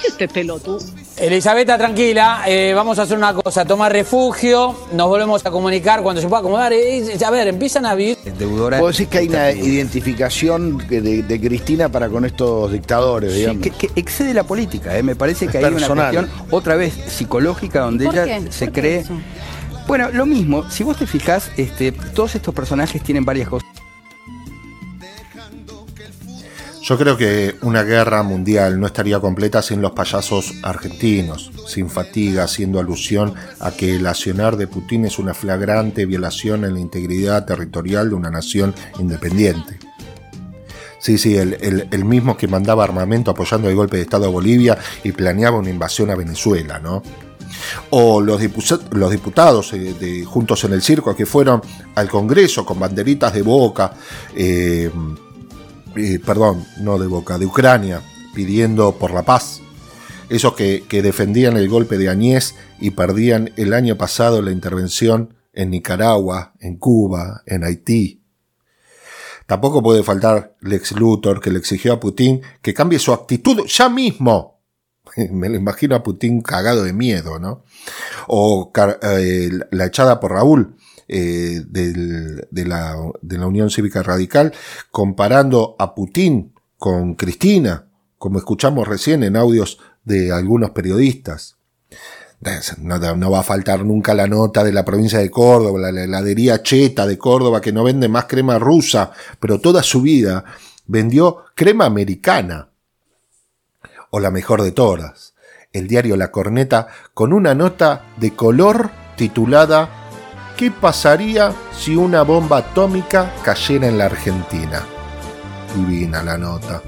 ¿Qué es este pelotudo? Elisabetta, tranquila, eh, vamos a hacer una cosa, toma refugio, nos volvemos a comunicar cuando se pueda acomodar. Eh, a ver, empiezan a vivir. Deudora. Vos decís que hay una identificación de, de Cristina para con estos dictadores, Sí, digamos. que, que excede la política, ¿eh? me parece que hay una cuestión otra vez psicológica donde ¿Por ella qué? se ¿Por qué cree. eso? Bueno, lo mismo, si vos te fijás, este, todos estos personajes tienen varias cosas. Yo creo que una guerra mundial no estaría completa sin los payasos argentinos, sin fatiga, haciendo alusión a que el accionar de Putin es una flagrante violación en la integridad territorial de una nación independiente. Sí, sí, el, el- mismo que mandaba armamento apoyando el golpe de Estado a Bolivia y planeaba una invasión a Venezuela, ¿no? O los, dipu- los diputados eh, Juntos en el Circo que fueron al Congreso con banderitas de boca, eh, perdón, no de Boca, de Ucrania, pidiendo por la paz. Esos que, que defendían el golpe de Añez y perdían el año pasado la intervención en Nicaragua, en Cuba, en Haití. Tampoco puede faltar Lex Luthor que le exigió a Putin que cambie su actitud ya mismo. Me lo imagino a Putin cagado de miedo, ¿no? O eh, la echada por Raúl, eh, del- de, la, de la Unión Cívica Radical, comparando a Putin con Cristina, como escuchamos recién en audios de algunos periodistas. No, no va a faltar nunca la nota de la provincia de Córdoba, la, la heladería Cheta de Córdoba, que no vende más crema rusa, pero toda su vida vendió crema americana. O la mejor de todas, el diario La Corneta, con una nota de color titulada ¿Qué pasaría si una bomba atómica cayera en la Argentina? Divina la nota.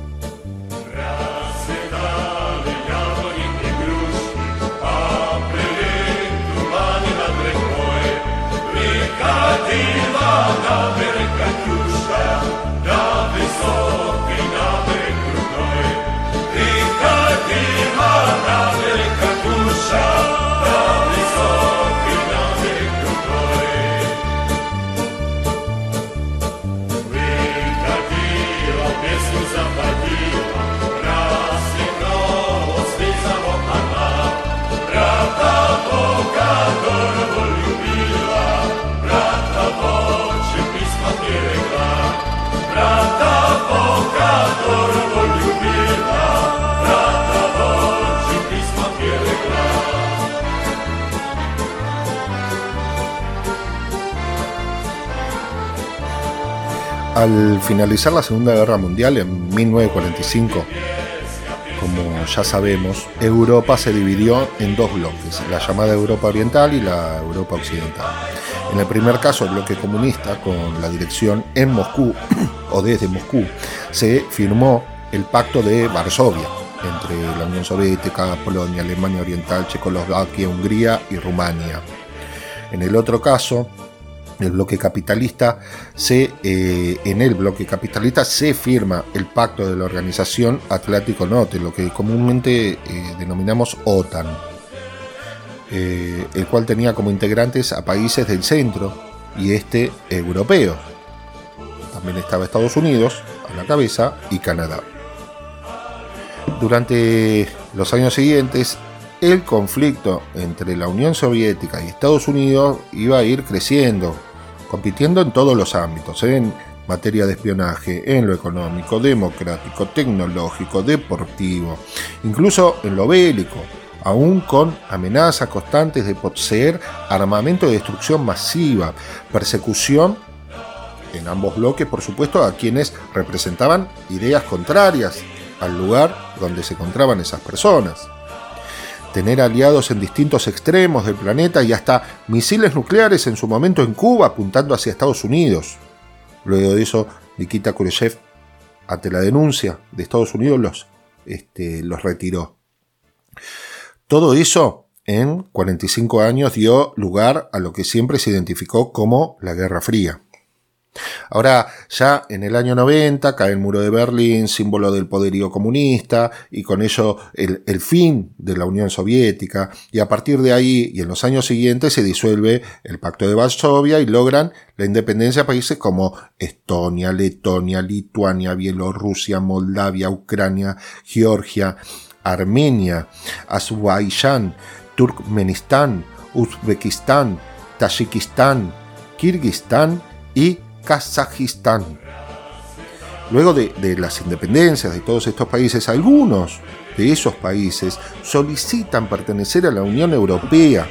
Al finalizar la Segunda Guerra Mundial en 1945, como ya sabemos, Europa se dividió en dos bloques, la llamada Europa Oriental y la Europa Occidental. En el primer caso, el bloque comunista, con la dirección en Moscú, o desde Moscú, se firmó el Pacto de Varsovia entre la Unión Soviética, Polonia, Alemania Oriental, Checoslovaquia, Hungría y Rumania. En el otro caso, el bloque capitalista se, eh, en el bloque capitalista se firma el pacto de la Organización Atlántico Norte, lo que comúnmente eh, denominamos OTAN, eh, el cual tenía como integrantes a países del centro y este europeo. Estaba Estados Unidos a la cabeza y Canadá. Durante los años siguientes, el conflicto entre la Unión Soviética y Estados Unidos iba a ir creciendo, compitiendo en todos los ámbitos, en materia de espionaje, en lo económico, democrático, tecnológico, deportivo, incluso en lo bélico, aún con amenazas constantes de poseer armamento de destrucción masiva, persecución en ambos bloques, por supuesto, a quienes representaban ideas contrarias al lugar donde se encontraban esas personas. Tener aliados en distintos extremos del planeta y hasta misiles nucleares en su momento en Cuba apuntando hacia Estados Unidos. Luego de eso, Nikita Khrushchev, ante la denuncia de Estados Unidos, los, este, los retiró. Todo eso en 45 años dio lugar a lo que siempre se identificó como la Guerra Fría. Ahora, ya en el año 90 cae el muro de Berlín, símbolo del poderío comunista, y con ello el, el, fin de la Unión Soviética, y a partir de ahí y en los años siguientes se disuelve el Pacto de Varsovia y logran la independencia de países como Estonia, Letonia, Lituania, Bielorrusia, Moldavia, Ucrania, Georgia, Armenia, Azerbaiyán, Turkmenistán, Uzbekistán, Tayikistán, Kirguistán y Kazajistán. Luego de, las independencias de todos estos países, algunos de esos países solicitan pertenecer a la Unión Europea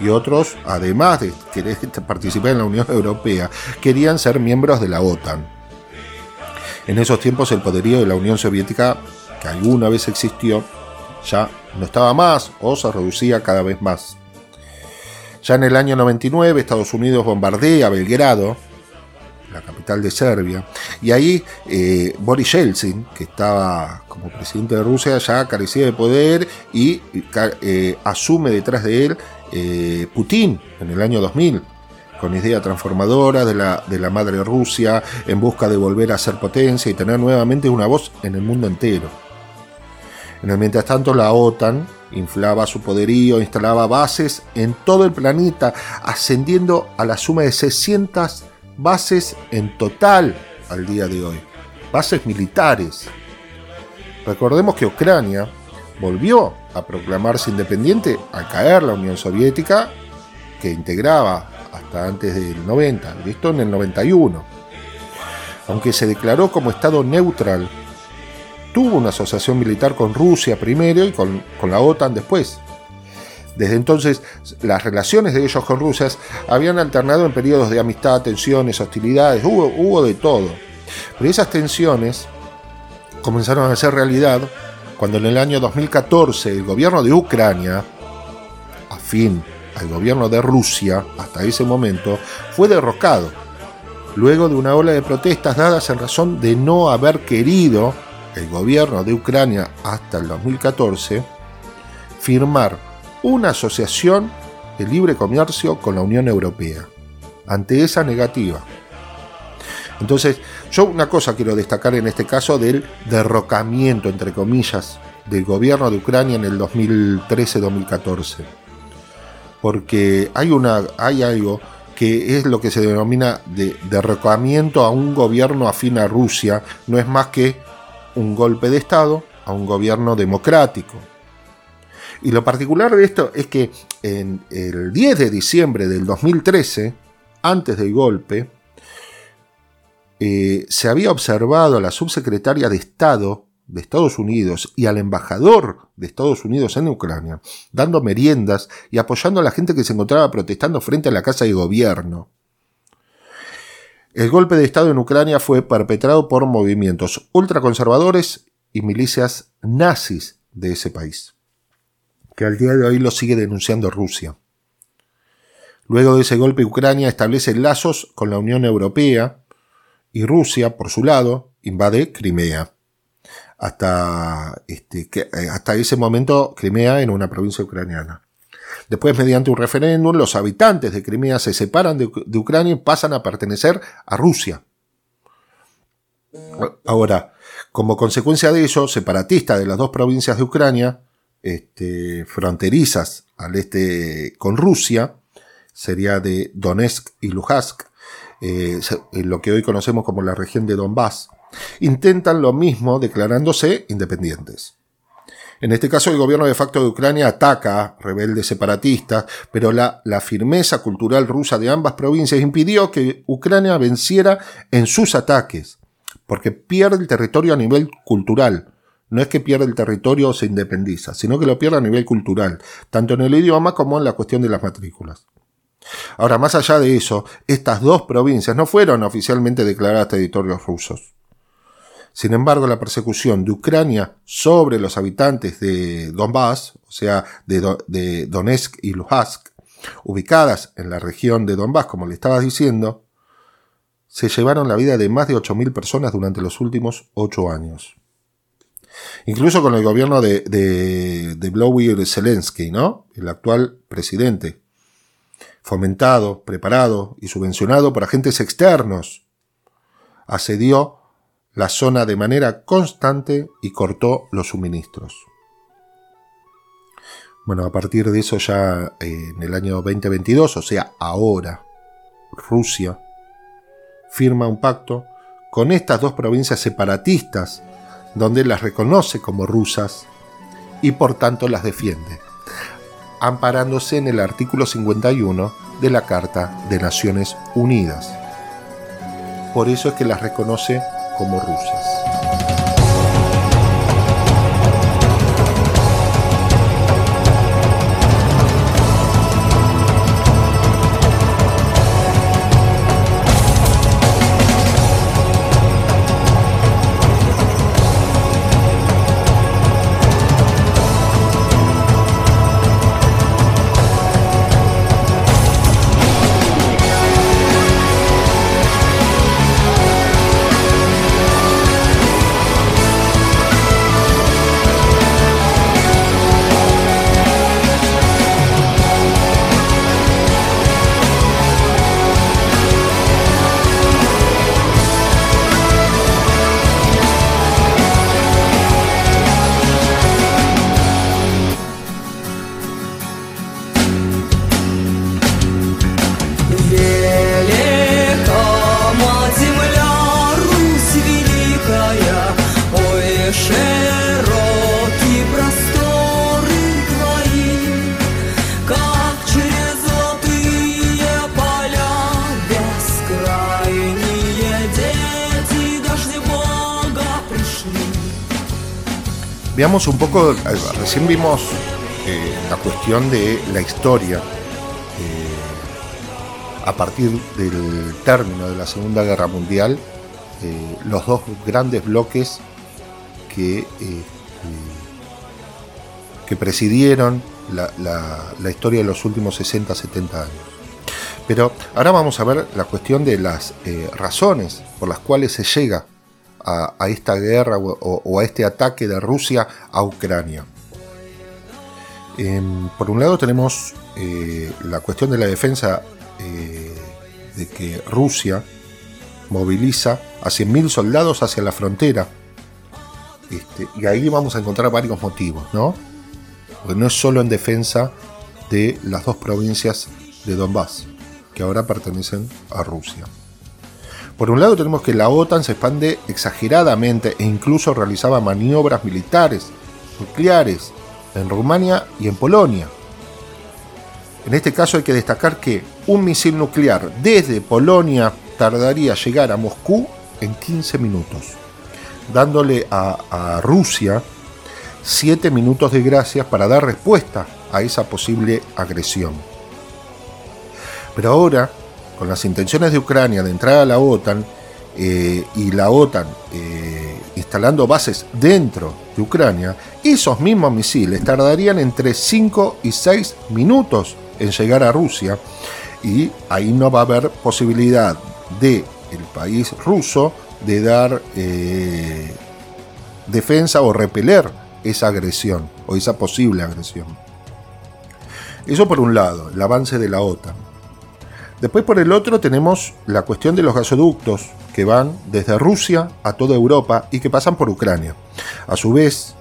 y otros, además de querer participar en la Unión Europea, querían ser miembros de la OTAN. En esos tiempos el poderío de la Unión Soviética, que alguna vez existió, ya no estaba más o se reducía cada vez más. Ya en el año 99 Estados Unidos bombardea Belgrado, la capital de Serbia, y ahí eh, Boris Yeltsin, que estaba como presidente de Rusia, ya carecía de poder y eh, asume detrás de él eh, Putin en el año 2000 con idea transformadora de la, de la madre Rusia en busca de volver a ser potencia y tener nuevamente una voz en el mundo entero. Mientras tanto, la OTAN inflaba su poderío, instalaba bases en todo el planeta, ascendiendo a la suma de 600 bases en total al día de hoy. Bases militares. Recordemos que Ucrania volvió a proclamarse independiente al caer la Unión Soviética, que integraba hasta antes del 90, esto en el 91. Aunque se declaró como Estado neutral, tuvo una asociación militar con Rusia primero y con, con la OTAN después. Desde entonces, las relaciones de ellos con Rusia habían alternado en periodos de amistad, tensiones, hostilidades, hubo, hubo de todo. Pero esas tensiones comenzaron a ser realidad cuando en el año 2014 el gobierno de Ucrania, afín al gobierno de Rusia hasta ese momento, fue derrocado, luego de una ola de protestas dadas en razón de no haber querido el gobierno de Ucrania hasta el 2014 firmar una asociación de libre comercio con la Unión Europea. Ante esa negativa. Entonces, yo una cosa quiero destacar en este caso del derrocamiento, entre comillas, del gobierno de Ucrania en el 2013-2014. Porque hay, una, hay algo que es lo que se denomina de derrocamiento a un gobierno afín a Rusia, no es más que un golpe de Estado a un gobierno democrático. Y lo particular de esto es que en el 10 de diciembre del 2013, antes del golpe, eh, se había observado a la subsecretaria de Estado de Estados Unidos y al embajador de Estados Unidos en Ucrania dando meriendas y apoyando a la gente que se encontraba protestando frente a la casa de gobierno. El golpe de Estado en Ucrania fue perpetrado por movimientos ultraconservadores y milicias nazis de ese país, que al día de hoy lo sigue denunciando Rusia. Luego de ese golpe, Ucrania establece lazos con la Unión Europea y Rusia, por su lado, invade Crimea. Hasta, este, eh, ese momento, Crimea era una provincia ucraniana. Después, mediante un referéndum, los habitantes de Crimea se separan de, de Ucrania y pasan a pertenecer a Rusia. Ahora, como consecuencia de ello, separatistas de las dos provincias de Ucrania, este, fronterizas al este con Rusia, sería de Donetsk y Luhansk, eh, lo que hoy conocemos como la región de Donbass, intentan lo mismo declarándose independientes. En este caso, el gobierno de facto de Ucrania ataca rebeldes separatistas, pero la, la, firmeza cultural rusa de ambas provincias impidió que Ucrania venciera en sus ataques, porque pierde el territorio a nivel cultural. No es que pierde el territorio o se independiza, sino que lo pierde a nivel cultural, tanto en el idioma como en la cuestión de las matrículas. Ahora, más allá de eso, estas dos provincias no fueron oficialmente declaradas territorios rusos. Sin embargo, la persecución de Ucrania sobre los habitantes de Donbass, o sea, de, Do de Donetsk y Luhansk, ubicadas en la región de Donbass, como le estaba diciendo, se llevaron la vida de más de 8.000 personas durante los últimos ocho años. Incluso con el gobierno de, de, de Zelensky, ¿no? El actual presidente, fomentado, preparado y subvencionado por agentes externos, asedió la zona de manera constante y cortó los suministros. Bueno, a partir de eso ya eh, en el año 2022, o sea, ahora, Rusia firma un pacto con estas dos provincias separatistas, donde las reconoce como rusas y por tanto las defiende, amparándose en el artículo 51 de la Carta de Naciones Unidas. Por eso es que las reconoce como rusas. Un poco, recién vimos eh, la cuestión de la historia eh, a partir del término de la Segunda Guerra Mundial, eh, los dos grandes bloques que, que presidieron la, la, la, historia de los últimos 60-70 años. Pero ahora vamos a ver la cuestión de las razones por las cuales se llega a, esta guerra o, a este ataque de Rusia a Ucrania. Eh, por un lado tenemos eh, la cuestión de la defensa eh, de que Rusia moviliza a 100.000 soldados hacia la frontera. Este, y ahí vamos a encontrar varios motivos, ¿no? Porque no es solo en defensa de las dos provincias de Donbass, que ahora pertenecen a Rusia. Por un lado tenemos que la OTAN se expande exageradamente e incluso realizaba maniobras militares nucleares en Rumania y en Polonia. En este caso hay que destacar que un misil nuclear desde Polonia tardaría llegar a Moscú en 15 minutos, dándole a, a Rusia 7 minutos de gracias para dar respuesta a esa posible agresión. Pero ahora con las intenciones de Ucrania de entrar a la OTAN eh, y la OTAN eh, instalando bases dentro de Ucrania, esos mismos misiles tardarían entre 5 y 6 minutos en llegar a Rusia y ahí no va a haber posibilidad de país ruso de dar eh, defensa o repeler esa agresión o esa posible agresión. Eso por un lado, el avance de la OTAN. Después por el otro tenemos la cuestión de los gasoductos que van desde Rusia a toda Europa y que pasan por Ucrania. A su vez,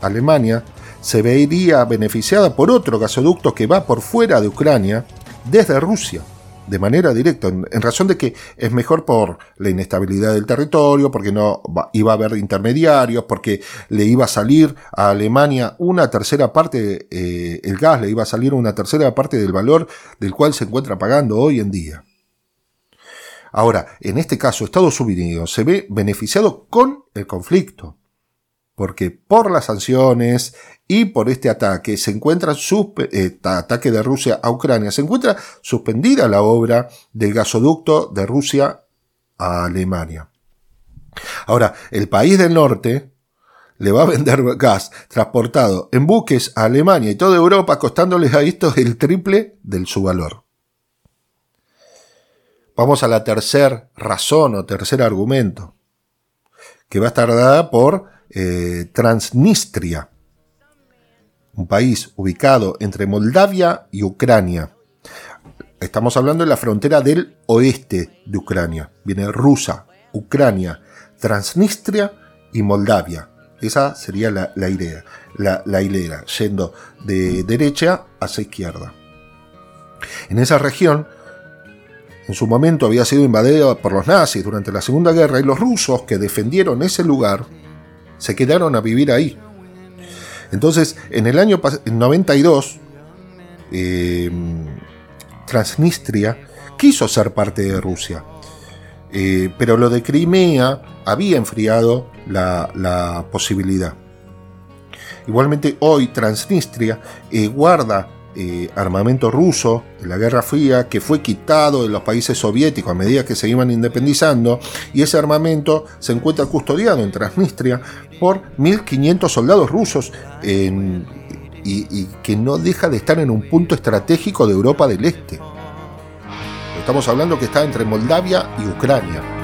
Alemania, se vería beneficiada por otro gasoducto que va por fuera de Ucrania desde Rusia de manera directa, en, razón de que es mejor por la inestabilidad del territorio, porque no iba a haber intermediarios, porque le iba a salir a Alemania una tercera parte, eh, el gas le iba a salir una tercera parte del valor del cual se encuentra pagando hoy en día. Ahora, en este caso, Estados Unidos se ve beneficiado con el conflicto porque por las sanciones y por este ataque se encuentra eh, ataque de Rusia a Ucrania se encuentra suspendida la obra del gasoducto de Rusia a Alemania. Ahora, el país del norte le va a vender gas transportado en buques a Alemania y toda Europa costándoles a estos el triple del su valor. Vamos a la tercera razón o tercer argumento, que va a estar dada por eh, Transnistria, un país ubicado entre Moldavia y Ucrania. Estamos hablando de la frontera del oeste de Ucrania. Viene Rusia, Ucrania, Transnistria y Moldavia. Esa sería la, idea, la, hilera, yendo de derecha hacia izquierda. En esa región en su momento había sido invadida por los nazis durante la Segunda Guerra y los rusos que defendieron ese lugar se quedaron a vivir ahí. Entonces, en el año 92, eh, Transnistria quiso ser parte de Rusia, eh, pero lo de Crimea había enfriado la, posibilidad. Igualmente hoy Transnistria eh, guarda eh, armamento ruso de la Guerra Fría que fue quitado de los países soviéticos a medida que se iban independizando y ese armamento se encuentra custodiado en Transnistria por 1.500 soldados rusos y, que no deja de estar en un punto estratégico de Europa del Este. Estamos hablando que está entre Moldavia y Ucrania.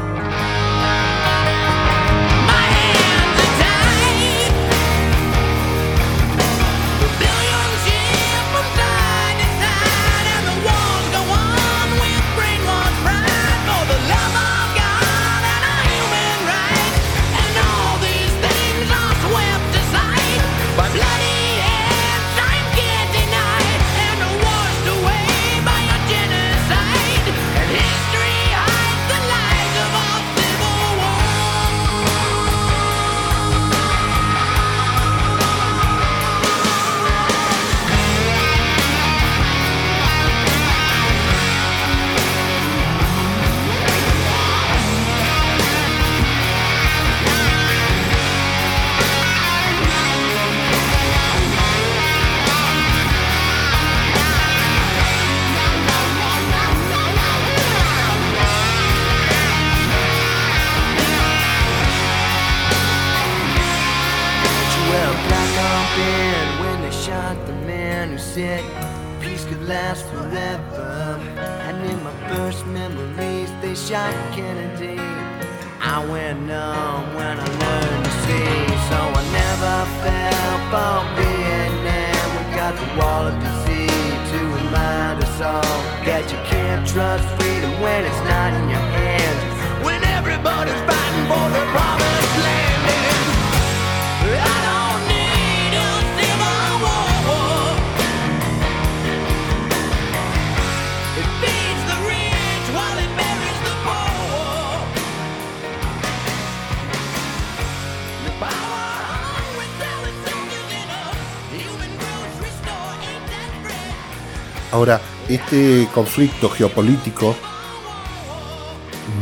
Este conflicto geopolítico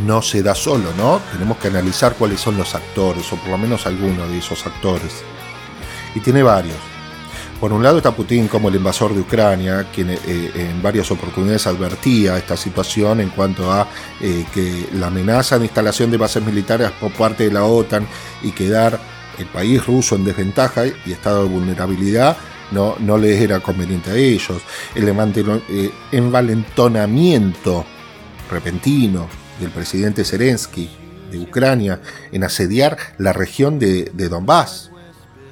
no se da solo, ¿no? Tenemos que analizar cuáles son los actores, o por lo menos algunos de esos actores. Y tiene varios. Por un lado está Putin como el invasor de Ucrania, quien eh, en varias oportunidades advertía esta situación en cuanto a eh, que la amenaza de instalación de bases militares por parte de la OTAN y quedar el país ruso en desventaja y estado de vulnerabilidad no, no les era conveniente a ellos. El eh, envalentonamiento repentino del presidente Zelensky de Ucrania en asediar la región de, Donbass,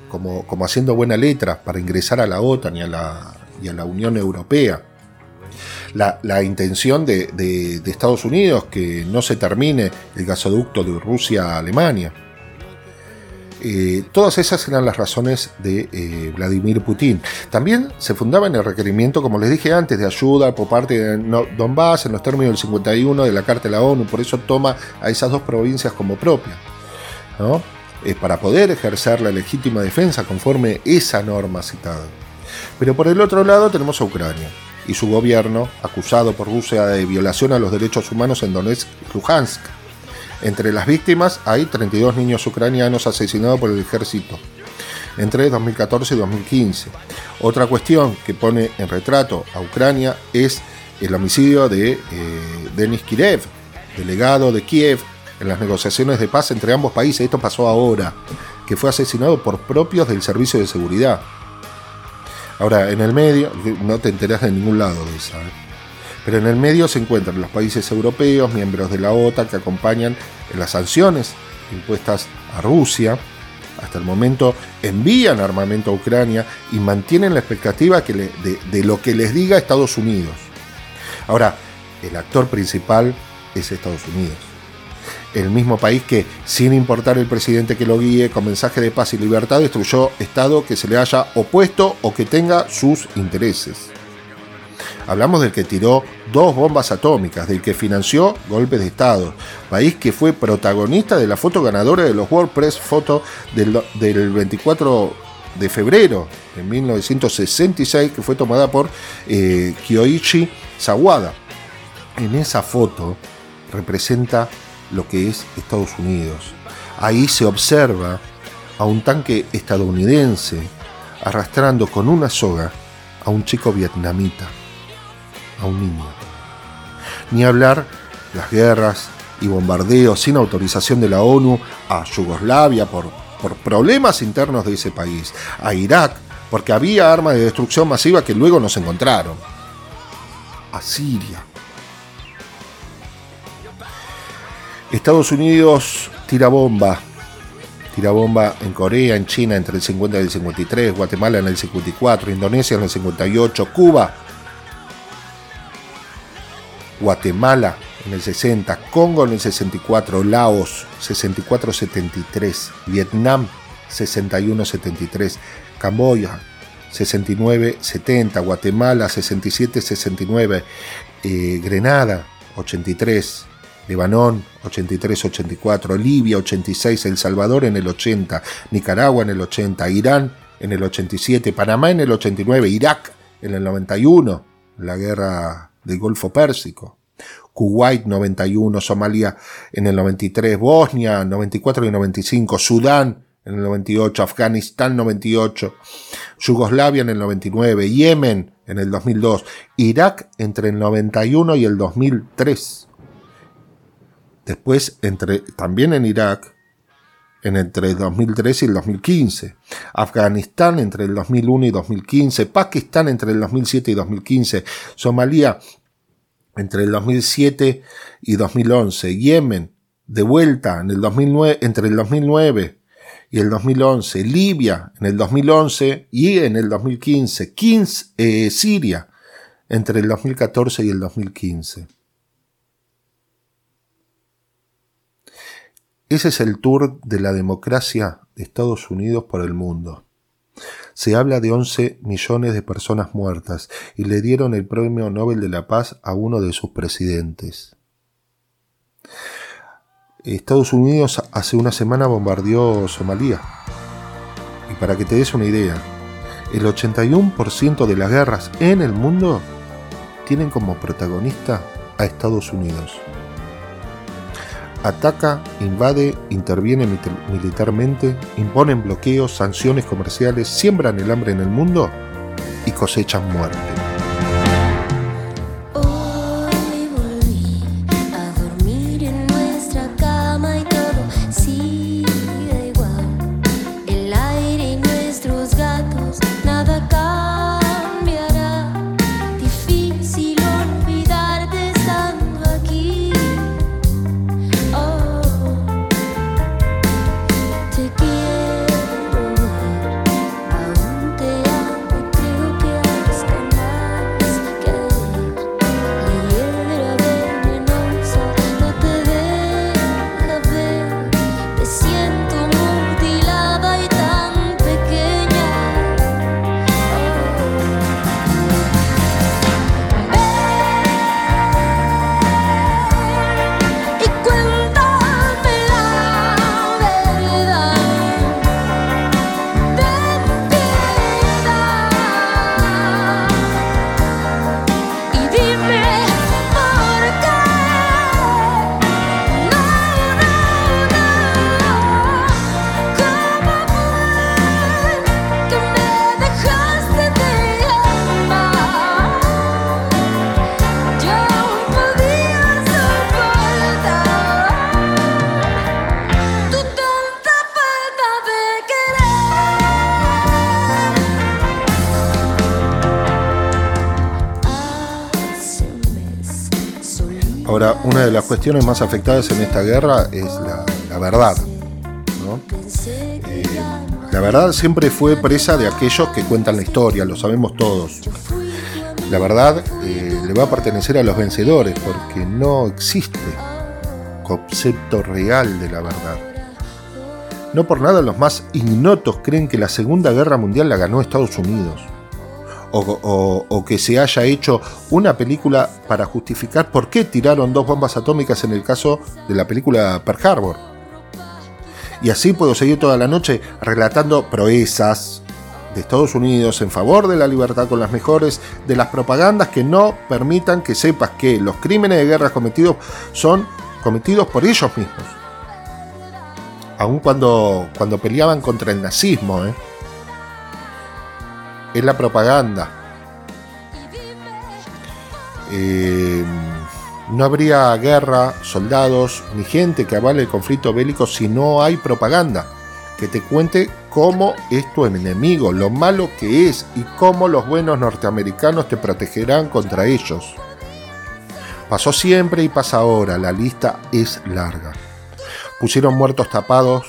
como, como, haciendo buena letra para ingresar a la OTAN y a la, Unión Europea. La, intención de, de, de, Estados Unidos que no se termine el gasoducto de Rusia a Alemania. Eh, todas esas eran las razones de eh, Vladimir Putin. También se fundaba en el requerimiento, como les dije antes, de ayuda por parte de Donbass en los términos del 51 de la Carta de la ONU, por eso toma a esas dos provincias como propias, eh, para poder ejercer la legítima defensa conforme esa norma citada. Pero por el otro lado tenemos a Ucrania y su gobierno, acusado por Rusia de violación a los derechos humanos en Donetsk y Luhansk, entre las víctimas hay 32 niños ucranianos asesinados por el ejército entre 2014 y 2015. Otra cuestión que pone en retrato a Ucrania es el homicidio de eh, Denis Kirev, delegado de Kiev en las negociaciones de paz entre ambos países. Esto pasó ahora, que fue asesinado por propios del servicio de seguridad. Ahora, en el medio, no te enteras de ningún lado de esa. ¿eh? Pero en el medio se encuentran los países europeos, miembros de la OTAN, que acompañan en las sanciones impuestas a Rusia. Hasta el momento envían armamento a Ucrania y mantienen la expectativa que de, lo que les diga Estados Unidos. Ahora, el actor principal es Estados Unidos. El mismo país que, sin importar el presidente que lo guíe, con mensaje de paz y libertad, destruyó Estado que se le haya opuesto o que tenga sus intereses. Hablamos del que tiró dos bombas atómicas, del que financió golpes de Estado, país que fue protagonista de la foto ganadora de los World Press Photo del, 24 de febrero de 1966, que fue tomada por eh, Kyoichi Sawada. En esa foto representa lo que es Estados Unidos. Ahí se observa a un tanque estadounidense arrastrando con una soga a un chico vietnamita a un niño. Ni hablar las guerras y bombardeos sin autorización de la ONU a Yugoslavia por, por problemas internos de ese país, a Irak porque había armas de destrucción masiva que luego nos encontraron, a Siria. Estados Unidos tira bomba, tira bomba en Corea, en China entre el 50 y el 53, Guatemala en el 54, Indonesia en el 58, Cuba Guatemala en el 60, Congo en el 64, Laos 64-73, Vietnam 61-73, Camboya 69-70, Guatemala 67-69, eh, Grenada 83, Lebanón 83-84, Libia 86, El Salvador en el 80, Nicaragua en el 80, Irán en el 87, Panamá en el 89, Irak en el 91, la guerra del Golfo Pérsico. Kuwait 91, Somalia en el 93, Bosnia 94 y 95, Sudán en el 98, Afganistán 98, Yugoslavia en el 99, Yemen en el 2002, Irak entre el 91 y el 2003. Después, entre, también en Irak, en entre el 2003 y el 2015, Afganistán entre el 2001 y 2015, Pakistán entre el 2007 y 2015, Somalia entre el 2007 y 2011, Yemen de vuelta en el 2009, entre el 2009 y el 2011, Libia en el 2011 y en el 2015, 15, eh, Siria entre el 2014 y el 2015. Ese es el tour de la democracia de Estados Unidos por el mundo. Se habla de 11 millones de personas muertas y le dieron el Premio Nobel de la Paz a uno de sus presidentes. Estados Unidos hace una semana bombardeó Somalia. Y para que te des una idea, el 81% de las guerras en el mundo tienen como protagonista a Estados Unidos. Ataca, invade, interviene mil- militarmente, imponen bloqueos, sanciones comerciales, siembran el hambre en el mundo y cosechan muerte. Más afectadas en esta guerra es la, verdad. Eh, la verdad siempre fue presa de aquellos que cuentan la historia, lo sabemos todos. La verdad eh, le va a pertenecer a los vencedores porque no existe concepto real de la verdad. No por nada los más ignotos creen que la Segunda Guerra Mundial la ganó Estados Unidos. O, que se haya hecho una película para justificar por qué tiraron dos bombas atómicas en el caso de la película Pearl Harbor. Y así puedo seguir toda la noche relatando proezas de Estados Unidos en favor de la libertad con las mejores de las propagandas que no permitan que sepas que los crímenes de guerra cometidos son cometidos por ellos mismos. Aun cuando, cuando peleaban contra el nazismo, ¿eh? Es la propaganda. Eh, no habría guerra, soldados, ni gente que avale el conflicto bélico si no hay propaganda que te cuente cómo es tu enemigo, lo malo que es y cómo los buenos norteamericanos te protegerán contra ellos. Pasó siempre y pasa ahora, la lista es larga. Pusieron muertos tapados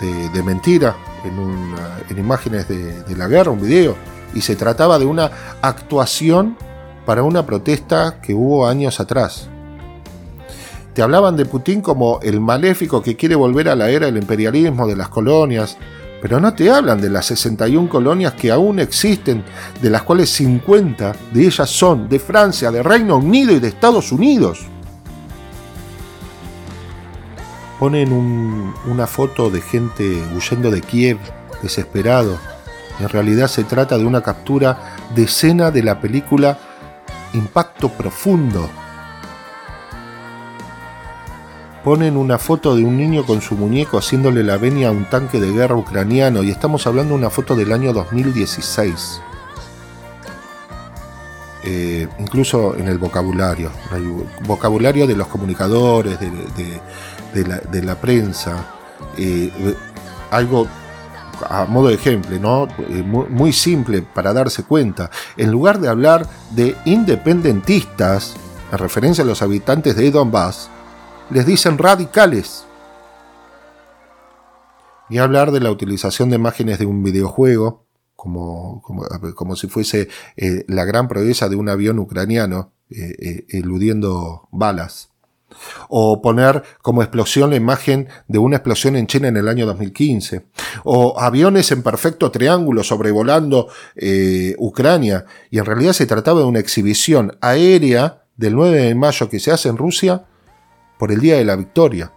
de, de mentira en, en imágenes de, de la guerra, un video, y se trataba de una actuación para una protesta que hubo años atrás. Te hablaban de Putin como el maléfico que quiere volver a la era del imperialismo, de las colonias, pero no te hablan de las 61 colonias que aún existen, de las cuales 50 de ellas son de Francia, de Reino Unido y de Estados Unidos. Ponen un- una foto de gente huyendo de Kiev, desesperado. En realidad se trata de una captura de escena de la película Impacto Profundo. Ponen una foto de un niño con su muñeco haciéndole la venia a un tanque de guerra ucraniano y estamos hablando de una foto del año 2016. Eh, incluso en el vocabulario, vocabulario de los comunicadores, de- de la, prensa, eh, algo a modo de ejemplo, ¿no? Eh, muy, simple para darse cuenta. En lugar de hablar de independentistas, en referencia a los habitantes de Donbass, les dicen radicales. Ni hablar de la utilización de imágenes de un videojuego, como, como, si fuese eh, la gran proeza de un avión ucraniano eludiendo balas. O poner como explosión la imagen de una explosión en China en el año 2015. O aviones en perfecto triángulo sobrevolando eh, Ucrania. Y en realidad se trataba de una exhibición aérea del 9 de mayo que se hace en Rusia por el Día de la Victoria.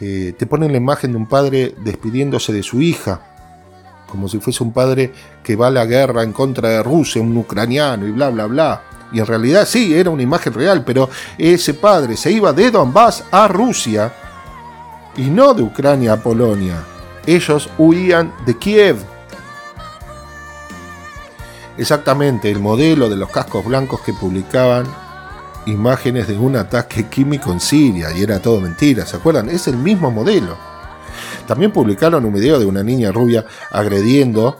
Eh, te ponen la imagen de un padre despidiéndose de su hija, como si fuese un padre que va a la guerra en contra de Rusia, un ucraniano y bla, bla, bla. Y en realidad sí, era una imagen real, pero ese padre se iba de Donbass a Rusia y no de Ucrania a Polonia. Ellos huían de Kiev. Exactamente el modelo de los cascos blancos que publicaban imágenes de un ataque químico en Siria y era todo mentira, ¿se acuerdan? Es el mismo modelo. También publicaron un video de una niña rubia agrediendo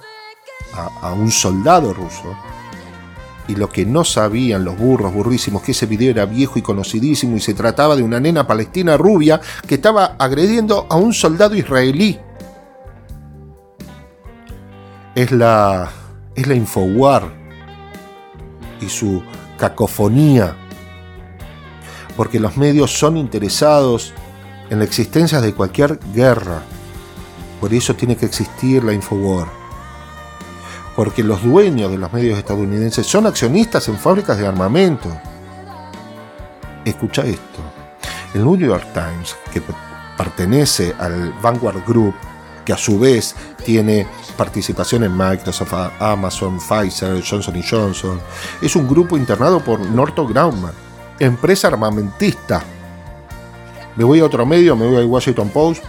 a, a un soldado ruso. Y lo que no sabían los burros burrísimos, que ese video era viejo y conocidísimo y se trataba de una nena palestina rubia que estaba agrediendo a un soldado israelí. Es la, es la Infowar y su cacofonía. Porque los medios son interesados en la existencia de cualquier guerra. Por eso tiene que existir la Infowar porque los dueños de los medios estadounidenses son accionistas en fábricas de armamento. Escucha esto. El New York Times, que pertenece al Vanguard Group, que a su vez tiene participación en Microsoft, Amazon, Pfizer, Johnson Johnson, es un grupo internado por Northrop Grumman, empresa armamentista. Me voy a otro medio, me voy al Washington Post,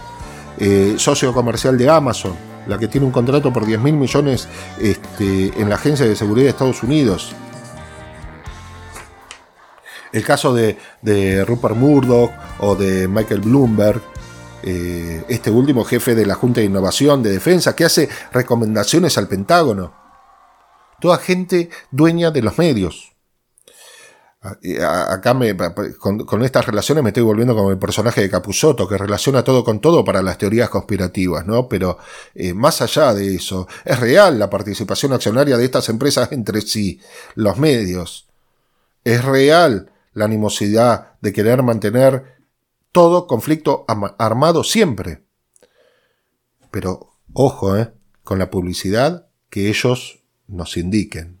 eh, socio comercial de Amazon, la que tiene un contrato por 10 mil millones este, en la Agencia de Seguridad de Estados Unidos. El caso de, Rupert Murdoch o de Michael Bloomberg, eh, este último jefe de la Junta de Innovación de Defensa, que hace recomendaciones al Pentágono. Toda gente dueña de los medios. Acá me, con, con, estas relaciones me estoy volviendo como el personaje de Capusotto, que relaciona todo con todo para las teorías conspirativas, ¿no? Pero eh, más allá de eso, es real la participación accionaria de estas empresas entre sí, los medios. Es real la animosidad de querer mantener todo conflicto armado siempre. Pero ojo, ¿eh? Con la publicidad que ellos nos indiquen.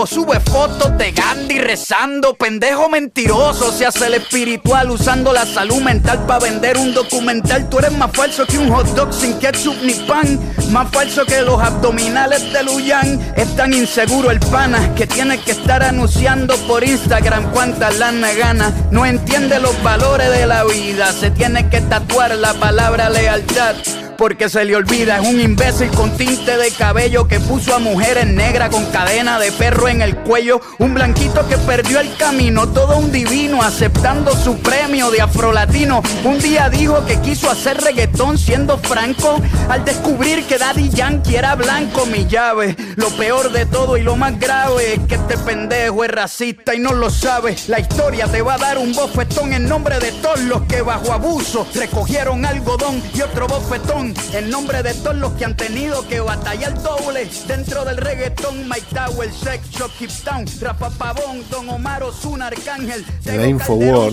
sube fotos de Gandhi rezando. Pendejo mentiroso, se hace el espiritual usando la salud mental para vender un documental. Tú eres más falso que un hot dog sin ketchup ni pan. Más falso que los abdominales de Luyan. Es tan inseguro el pana que tiene que estar anunciando por Instagram cuántas lana gana. No entiende los valores de la vida. Se tiene que tatuar la palabra lealtad porque se le olvida. Es un imbécil con tinte de cabello que puso a mujeres negras con cadena de perro en el cuello. Un blanquito que perdió el camino, todo un divino aceptando su premio de afrolatino. Un día dijo que quiso hacer reggaetón siendo franco al descubrir que Daddy Yankee era blanco. Mi llave, lo peor de todo y lo más grave es que este pendejo es racista y no lo sabe. La historia te va a dar un bofetón en nombre de todos los que bajo abuso recogieron algodón y otro bofetón en nombre de todos los que han tenido que batallar doble dentro del reggaetón. Mike Tower, Sex En la Infowar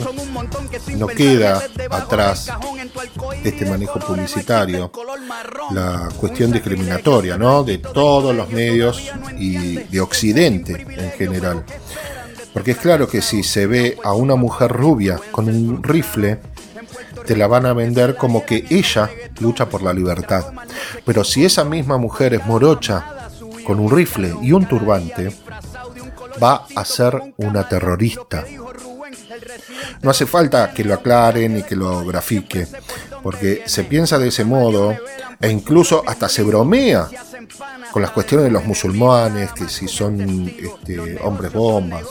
no queda atrás este manejo publicitario, la cuestión discriminatoria, ¿no? De todos los medios y de Occidente en general. Porque es claro que si se ve a una mujer rubia con un rifle, te la van a vender como que ella lucha por la libertad. Pero si esa misma mujer es morocha, con un rifle y un turbante, va a ser una terrorista. No hace falta que lo aclaren y que lo grafique, porque se piensa de ese modo e incluso hasta se bromea con las cuestiones de los musulmanes, que si son este, hombres bombas.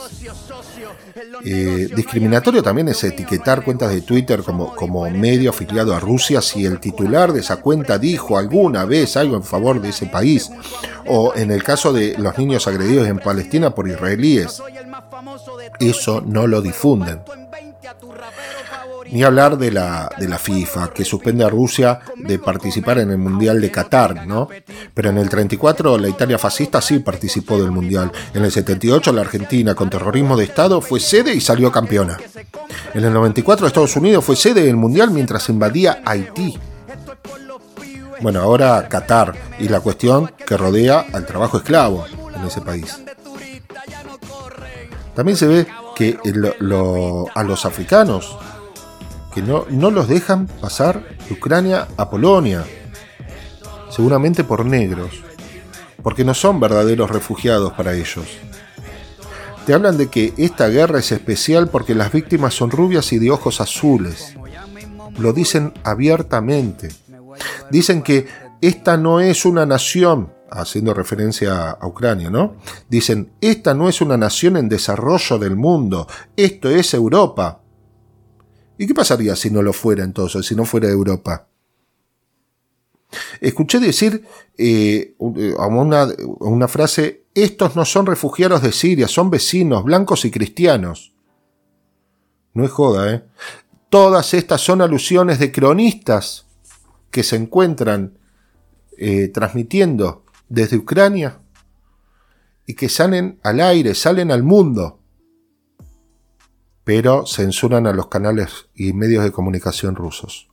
Eh, discriminatorio también es etiquetar cuentas de Twitter como, como medio afiliado a Rusia si el titular de esa cuenta dijo alguna vez algo en favor de ese país, o en el caso de los niños agredidos en Palestina por israelíes. Eso no lo difunden. Ni hablar de la, de la FIFA, que suspende a Rusia de participar en el Mundial de Qatar, ¿no? Pero en el 34 la Italia fascista sí participó del Mundial. En el 78 la Argentina, con terrorismo de Estado, fue sede y salió campeona. En el 94 Estados Unidos fue sede del Mundial mientras invadía Haití. Bueno, ahora Qatar y la cuestión que rodea al trabajo esclavo en ese país. También se ve que a los africanos que no, no los dejan pasar de Ucrania a Polonia, seguramente por negros, porque no son verdaderos refugiados para ellos. Te hablan de que esta guerra es especial porque las víctimas son rubias y de ojos azules. Lo dicen abiertamente. Dicen que esta no es una nación, haciendo referencia a Ucrania, ¿no? Dicen, esta no es una nación en desarrollo del mundo, esto es Europa. ¿Y qué pasaría si no lo fuera entonces, si no fuera Europa? Escuché decir eh, una, una frase, estos no son refugiados de Siria, son vecinos, blancos y cristianos. No es joda, ¿eh? Todas estas son alusiones de cronistas que se encuentran eh, transmitiendo desde Ucrania y que salen al aire, salen al mundo, pero censuran a los canales y medios de comunicación rusos.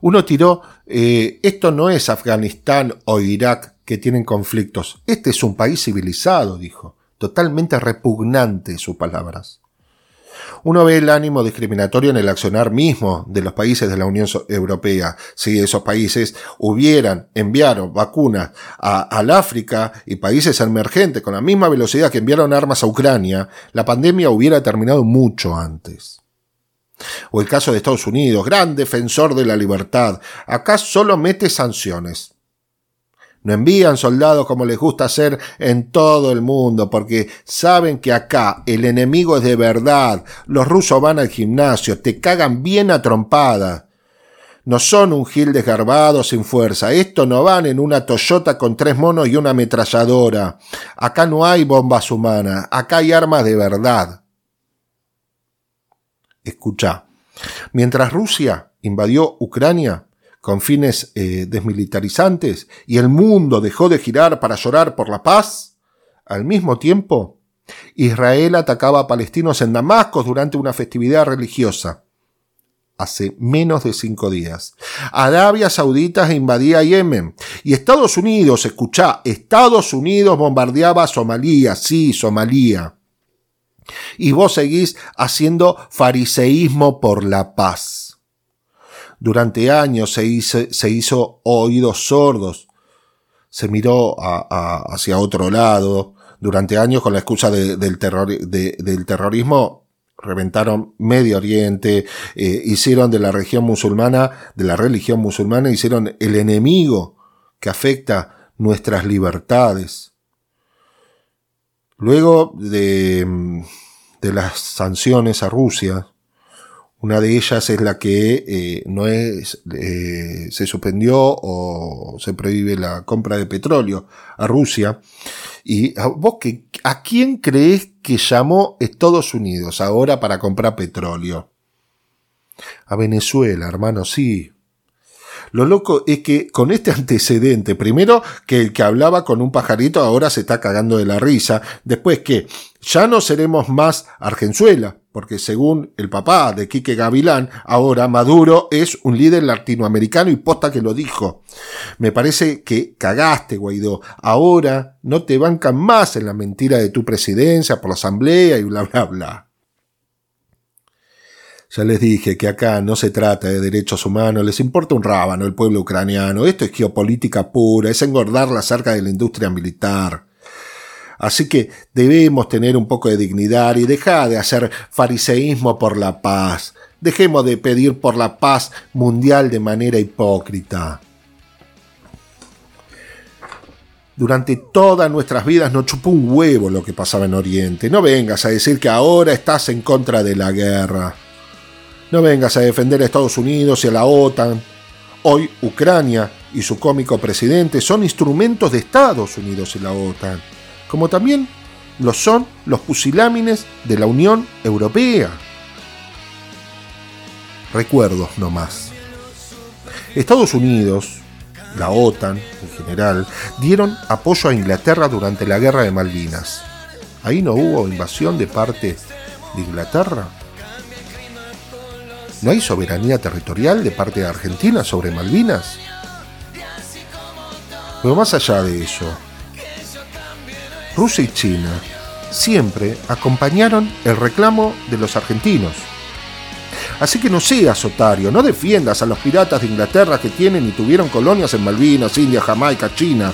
Uno tiró, eh, esto no es Afganistán o Irak que tienen conflictos, este es un país civilizado, dijo, totalmente repugnante sus palabras. Uno ve el ánimo discriminatorio en el accionar mismo de los países de la Unión Europea. Si esos países hubieran enviado vacunas a- al África y países emergentes con la misma velocidad que enviaron armas a Ucrania, la pandemia hubiera terminado mucho antes. O el caso de Estados Unidos, gran defensor de la libertad. Acá solo mete sanciones. No envían soldados como les gusta hacer en todo el mundo, porque saben que acá el enemigo es de verdad. Los rusos van al gimnasio, te cagan bien a trompada. No son un gil desgarbado sin fuerza. Esto no van en una Toyota con tres monos y una ametralladora. Acá no hay bombas humanas, acá hay armas de verdad. Escucha, mientras Rusia invadió Ucrania, con fines eh, desmilitarizantes y el mundo dejó de girar para llorar por la paz, al mismo tiempo, Israel atacaba a palestinos en Damasco durante una festividad religiosa. Hace menos de cinco días. Arabia Saudita invadía Yemen. Y Estados Unidos, escuchá, Estados Unidos bombardeaba Somalia, sí, Somalia. Y vos seguís haciendo fariseísmo por la paz. Durante años se hizo, oídos sordos, se miró hacia otro lado. Durante años, con la excusa de- del, terror, de- del terrorismo, reventaron Medio Oriente, eh, hicieron de la región musulmana, de la religión musulmana, hicieron el enemigo que afecta nuestras libertades. Luego de las sanciones a Rusia, una de ellas es la que eh, no es, eh, se suspendió o se prohíbe la compra de petróleo a Rusia. ¿Y a vos qué, a quién crees que llamó Estados Unidos ahora para comprar petróleo? A Venezuela, hermano, sí. Lo loco es que con este antecedente, primero que el que hablaba con un pajarito ahora se está cagando de la risa, después que ya no seremos más Argenzuela, porque según el papá de Quique Gavilán, ahora Maduro es un líder latinoamericano y posta que lo dijo. Me parece que cagaste, Guaidó. Ahora no te bancan más en la mentira de tu presidencia por la asamblea y bla, bla, bla. Ya les dije que acá no se trata de derechos humanos, les importa un rábano el pueblo ucraniano. Esto es geopolítica pura, es engordar la cerca de la industria militar. Así que debemos tener un poco de dignidad y dejar de hacer fariseísmo por la paz. Dejemos de pedir por la paz mundial de manera hipócrita. Durante todas nuestras vidas nos chupó un huevo lo que pasaba en Oriente. No vengas a decir que ahora estás en contra de la guerra. No vengas a defender a Estados Unidos y a la OTAN. Hoy Ucrania y su cómico presidente son instrumentos de Estados Unidos y la OTAN, como también lo son los pusilámines de la Unión Europea. recuerdos nomás. Estados Unidos, la OTAN en general, dieron apoyo a Inglaterra durante la guerra de Malvinas. Ahí no hubo invasión de parte de Inglaterra. ¿No hay soberanía territorial de parte de Argentina sobre Malvinas? Pero más allá de eso, Rusia y China siempre acompañaron el reclamo de los argentinos. Así que no seas otario, no defiendas a los piratas de Inglaterra que tienen y tuvieron colonias en Malvinas, India, Jamaica, China.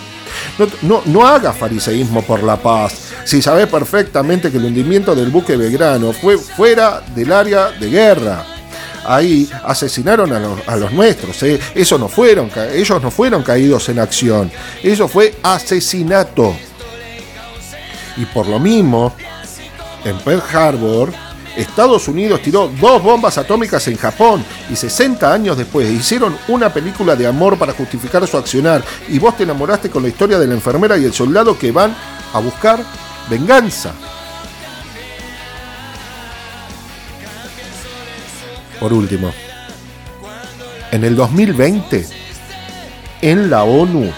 No, no, no hagas fariseísmo por la paz, si sabes perfectamente que el hundimiento del buque Belgrano fue fuera del área de guerra. Ahí asesinaron a los, a los nuestros, ¿eh? Eso no fueron, ellos no fueron caídos en acción, eso fue asesinato. Y por lo mismo, en Pearl Harbor, Estados Unidos tiró dos bombas atómicas en Japón y 60 años después hicieron una película de amor para justificar su accionar y vos te enamoraste con la historia de la enfermera y el soldado que van a buscar venganza. Por último, en el 2020, en la ONU,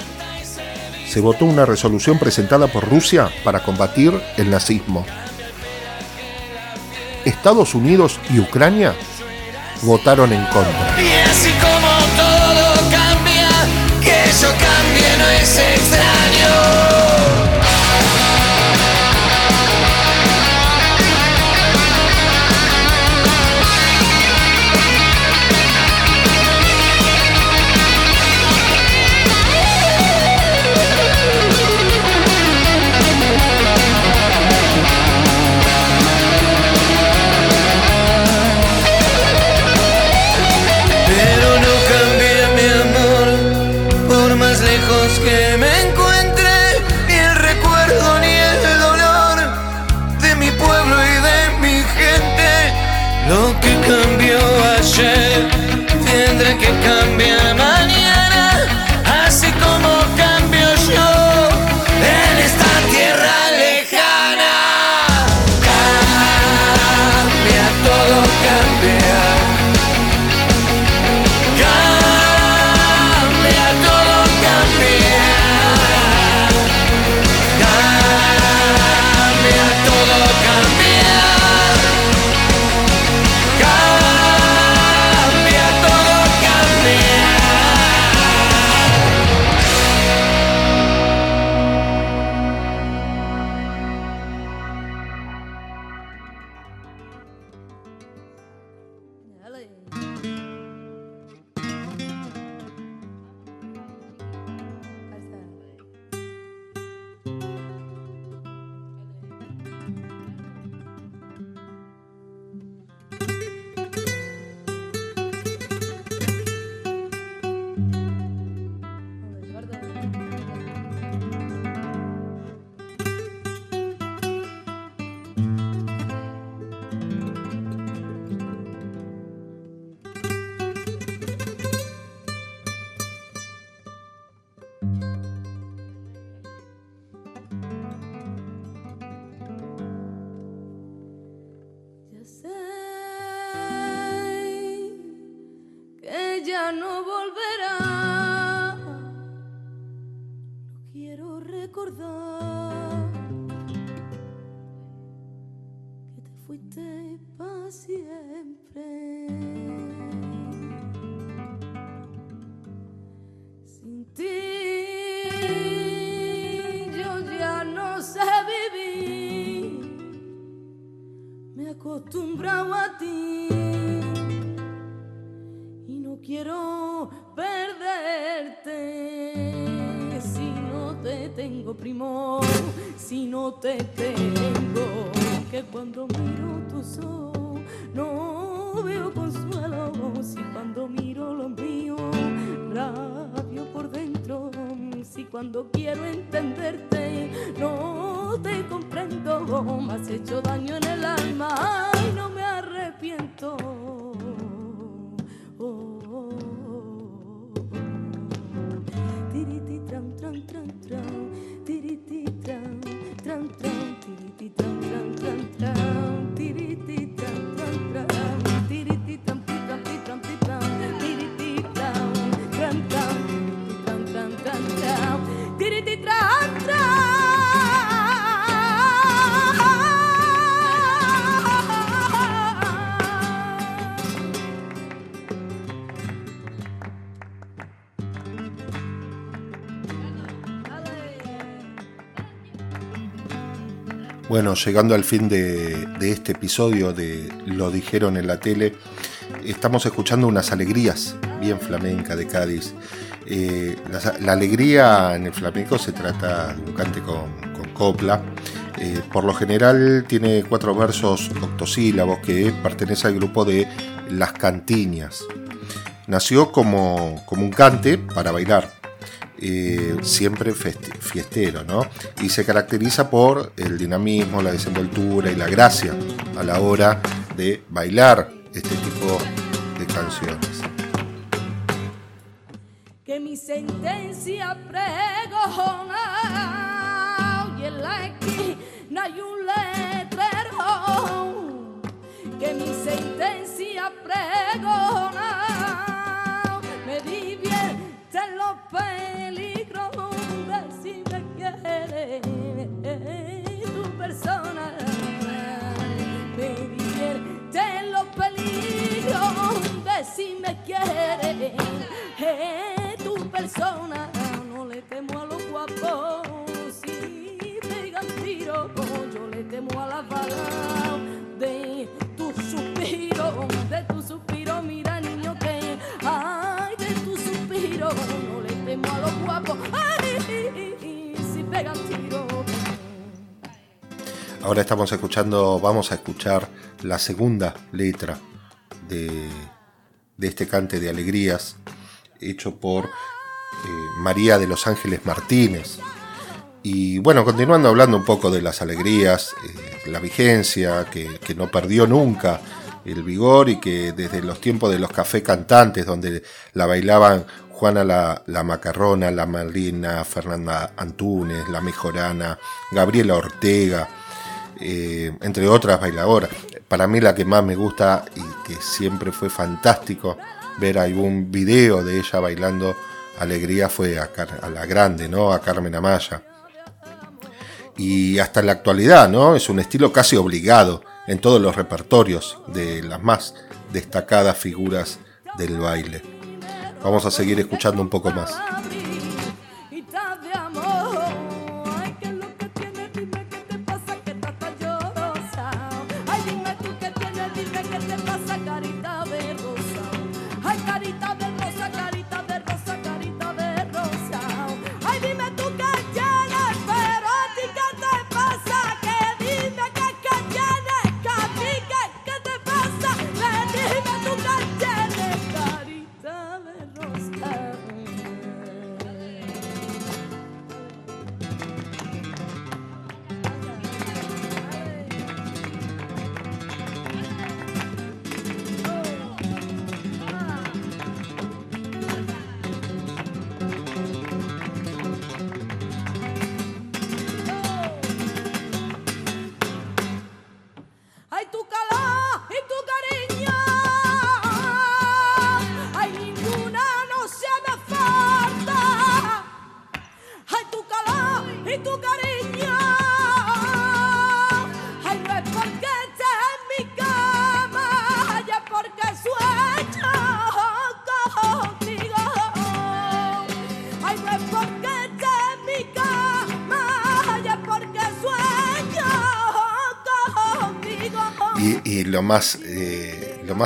se votó una resolución presentada por Rusia para combatir el nazismo. Estados Unidos y Ucrania votaron en contra. Si no te tengo, primo, si no te tengo, que cuando miro tus ojos no veo consuelo. Si cuando miro los míos rabio por dentro. Si cuando quiero entenderte no te comprendo, me has hecho daño en el alma y no me arrepiento. Bueno, llegando al fin de, este episodio de Lo dijeron en la tele, estamos escuchando unas alegrías bien flamenca de Cádiz. Eh, la, alegría en el flamenco se trata de un cante con, con copla. Eh, por lo general tiene cuatro versos octosílabos que pertenece al grupo de las cantiñas. Nació como, como un cante para bailar, eh, siempre fiestero, ¿no? Y se caracteriza por el dinamismo, la desenvoltura y la gracia a la hora de bailar este tipo de canciones. que mi sentencia pregona y en la esquina hay un letrero que mi sentencia pregona me divierten los peligros si me quieres eh, tu persona no le temo a los guapos. Si pegan tiro yo le temo a la bala. De tu suspiro de tu suspiro mira niño que ay de tu suspiro no le temo a los guapos. Ay si pegan tiro. Ahora estamos escuchando, vamos a escuchar la segunda letra de, de este cante de alegrías hecho por eh, María de los Ángeles Martínez. Y bueno, continuando hablando un poco de las alegrías, eh, la vigencia, que, que no perdió nunca el vigor y que desde los tiempos de los café cantantes, donde la bailaban Juana la, la Macarrona, la Malina, Fernanda Antunes, la Mejorana, Gabriela Ortega, eh, entre otras bailadoras. Para mí la que más me gusta y que siempre fue fantástico ver algún video de ella bailando alegría fue a, a la grande, ¿no? A Carmen Amaya. Y hasta en la actualidad, ¿no? Es un estilo casi obligado en todos los repertorios de las más destacadas figuras del baile. Vamos a seguir escuchando un poco más.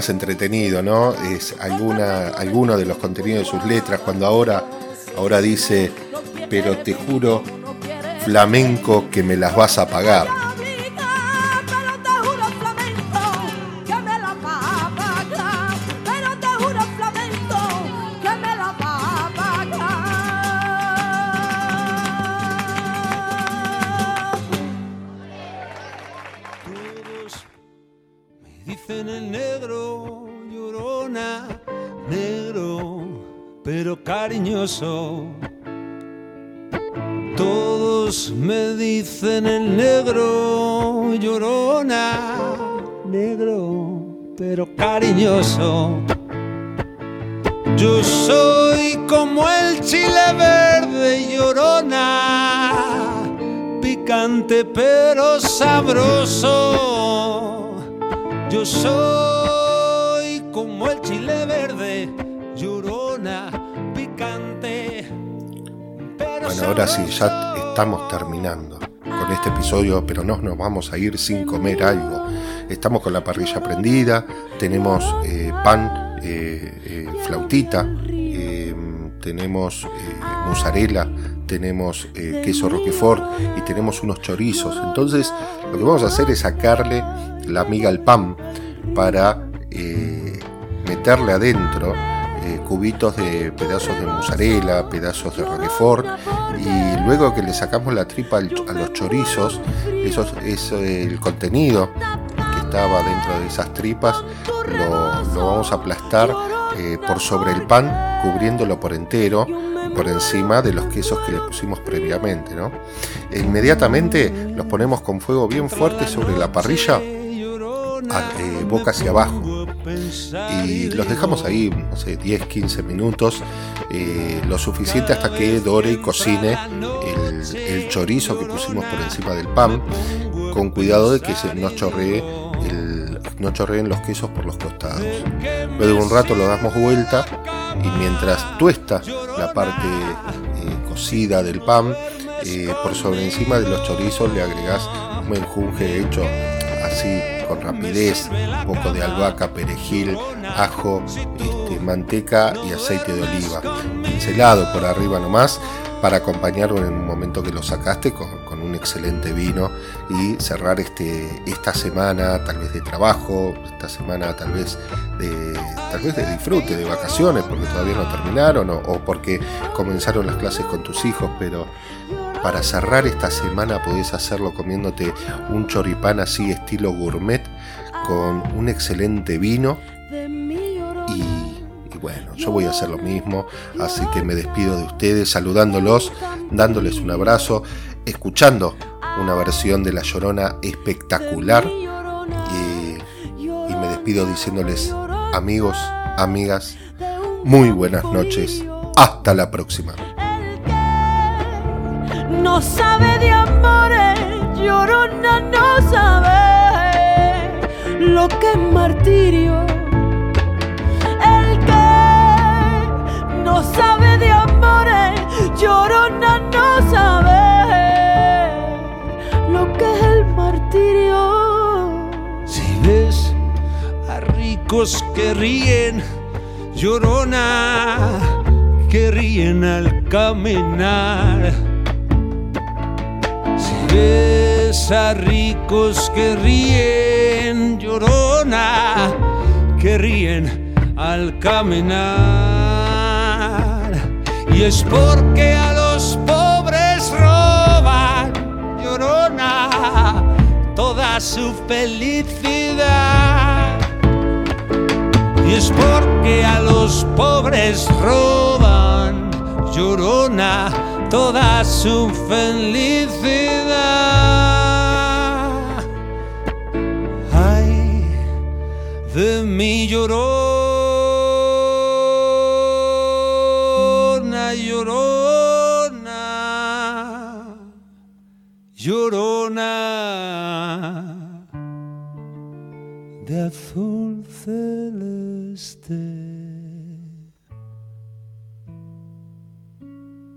Entretenido, ¿no? Es alguna, alguno de los contenidos de sus letras, cuando ahora, ahora dice, pero te juro, flamenco, que me las vas a pagar. Sí, ya estamos terminando con este episodio, pero no nos vamos a ir sin comer algo. Estamos con la parrilla prendida, tenemos eh, pan, eh, eh, flautita, tenemos mozzarella, tenemos queso roquefort y tenemos unos chorizos. Entonces, lo que vamos a hacer es sacarle la miga al pan para meterle adentro cubitos de pedazos de mozzarella, pedazos de roquefort y luego que le sacamos la tripa a los chorizos, eso es eh, el contenido que estaba dentro de esas tripas, lo, vamos a aplastar eh, por sobre el pan, cubriéndolo por entero, por encima de los quesos que le pusimos previamente. ¿no? E inmediatamente los ponemos con fuego bien fuerte sobre la parrilla, eh, boca hacia abajo. Y los dejamos ahí, no sé, 10, 15 minutos, eh, lo suficiente hasta que dore y cocine el, el chorizo que pusimos por encima del pan, con cuidado de que se no chorree el- no chorreen los quesos por los costados. Luego de un rato lo damos vuelta y mientras tuesta la parte eh, cocida del pan, eh, por sobre encima de los chorizos le agregás un menjunje hecho así con rapidez, un poco de albahaca, perejil, ajo, este, manteca y aceite de oliva, pincelado por arriba nomás para acompañarlo en un momento que lo sacaste con, un excelente vino y cerrar este, esta semana tal vez de trabajo, esta semana tal vez de, tal vez de disfrute, de vacaciones, porque todavía no terminaron o, o porque comenzaron las clases con tus hijos, pero para cerrar esta semana podés hacerlo comiéndote un choripán así estilo gourmet con un excelente vino. Y, bueno, yo voy a hacer lo mismo, así que me despido de ustedes saludándolos, dándoles un abrazo, escuchando una versión de La Llorona espectacular. Y, y me despido diciéndoles amigos, amigas, muy buenas noches, hasta la próxima. No sabe de amores, llorona no sabe lo que es martirio. El que no sabe de amores, llorona no sabe lo que es el martirio. Si ves a ricos que ríen, llorona, que ríen al caminar. Ves a ricos que ríen, llorona, que ríen al caminar. Y es porque a los pobres roban, llorona, toda su felicidad. Y es porque a los pobres roban, llorona, toda su felicidad. Ay, de mi llorona, llorona, llorona de azul celeste.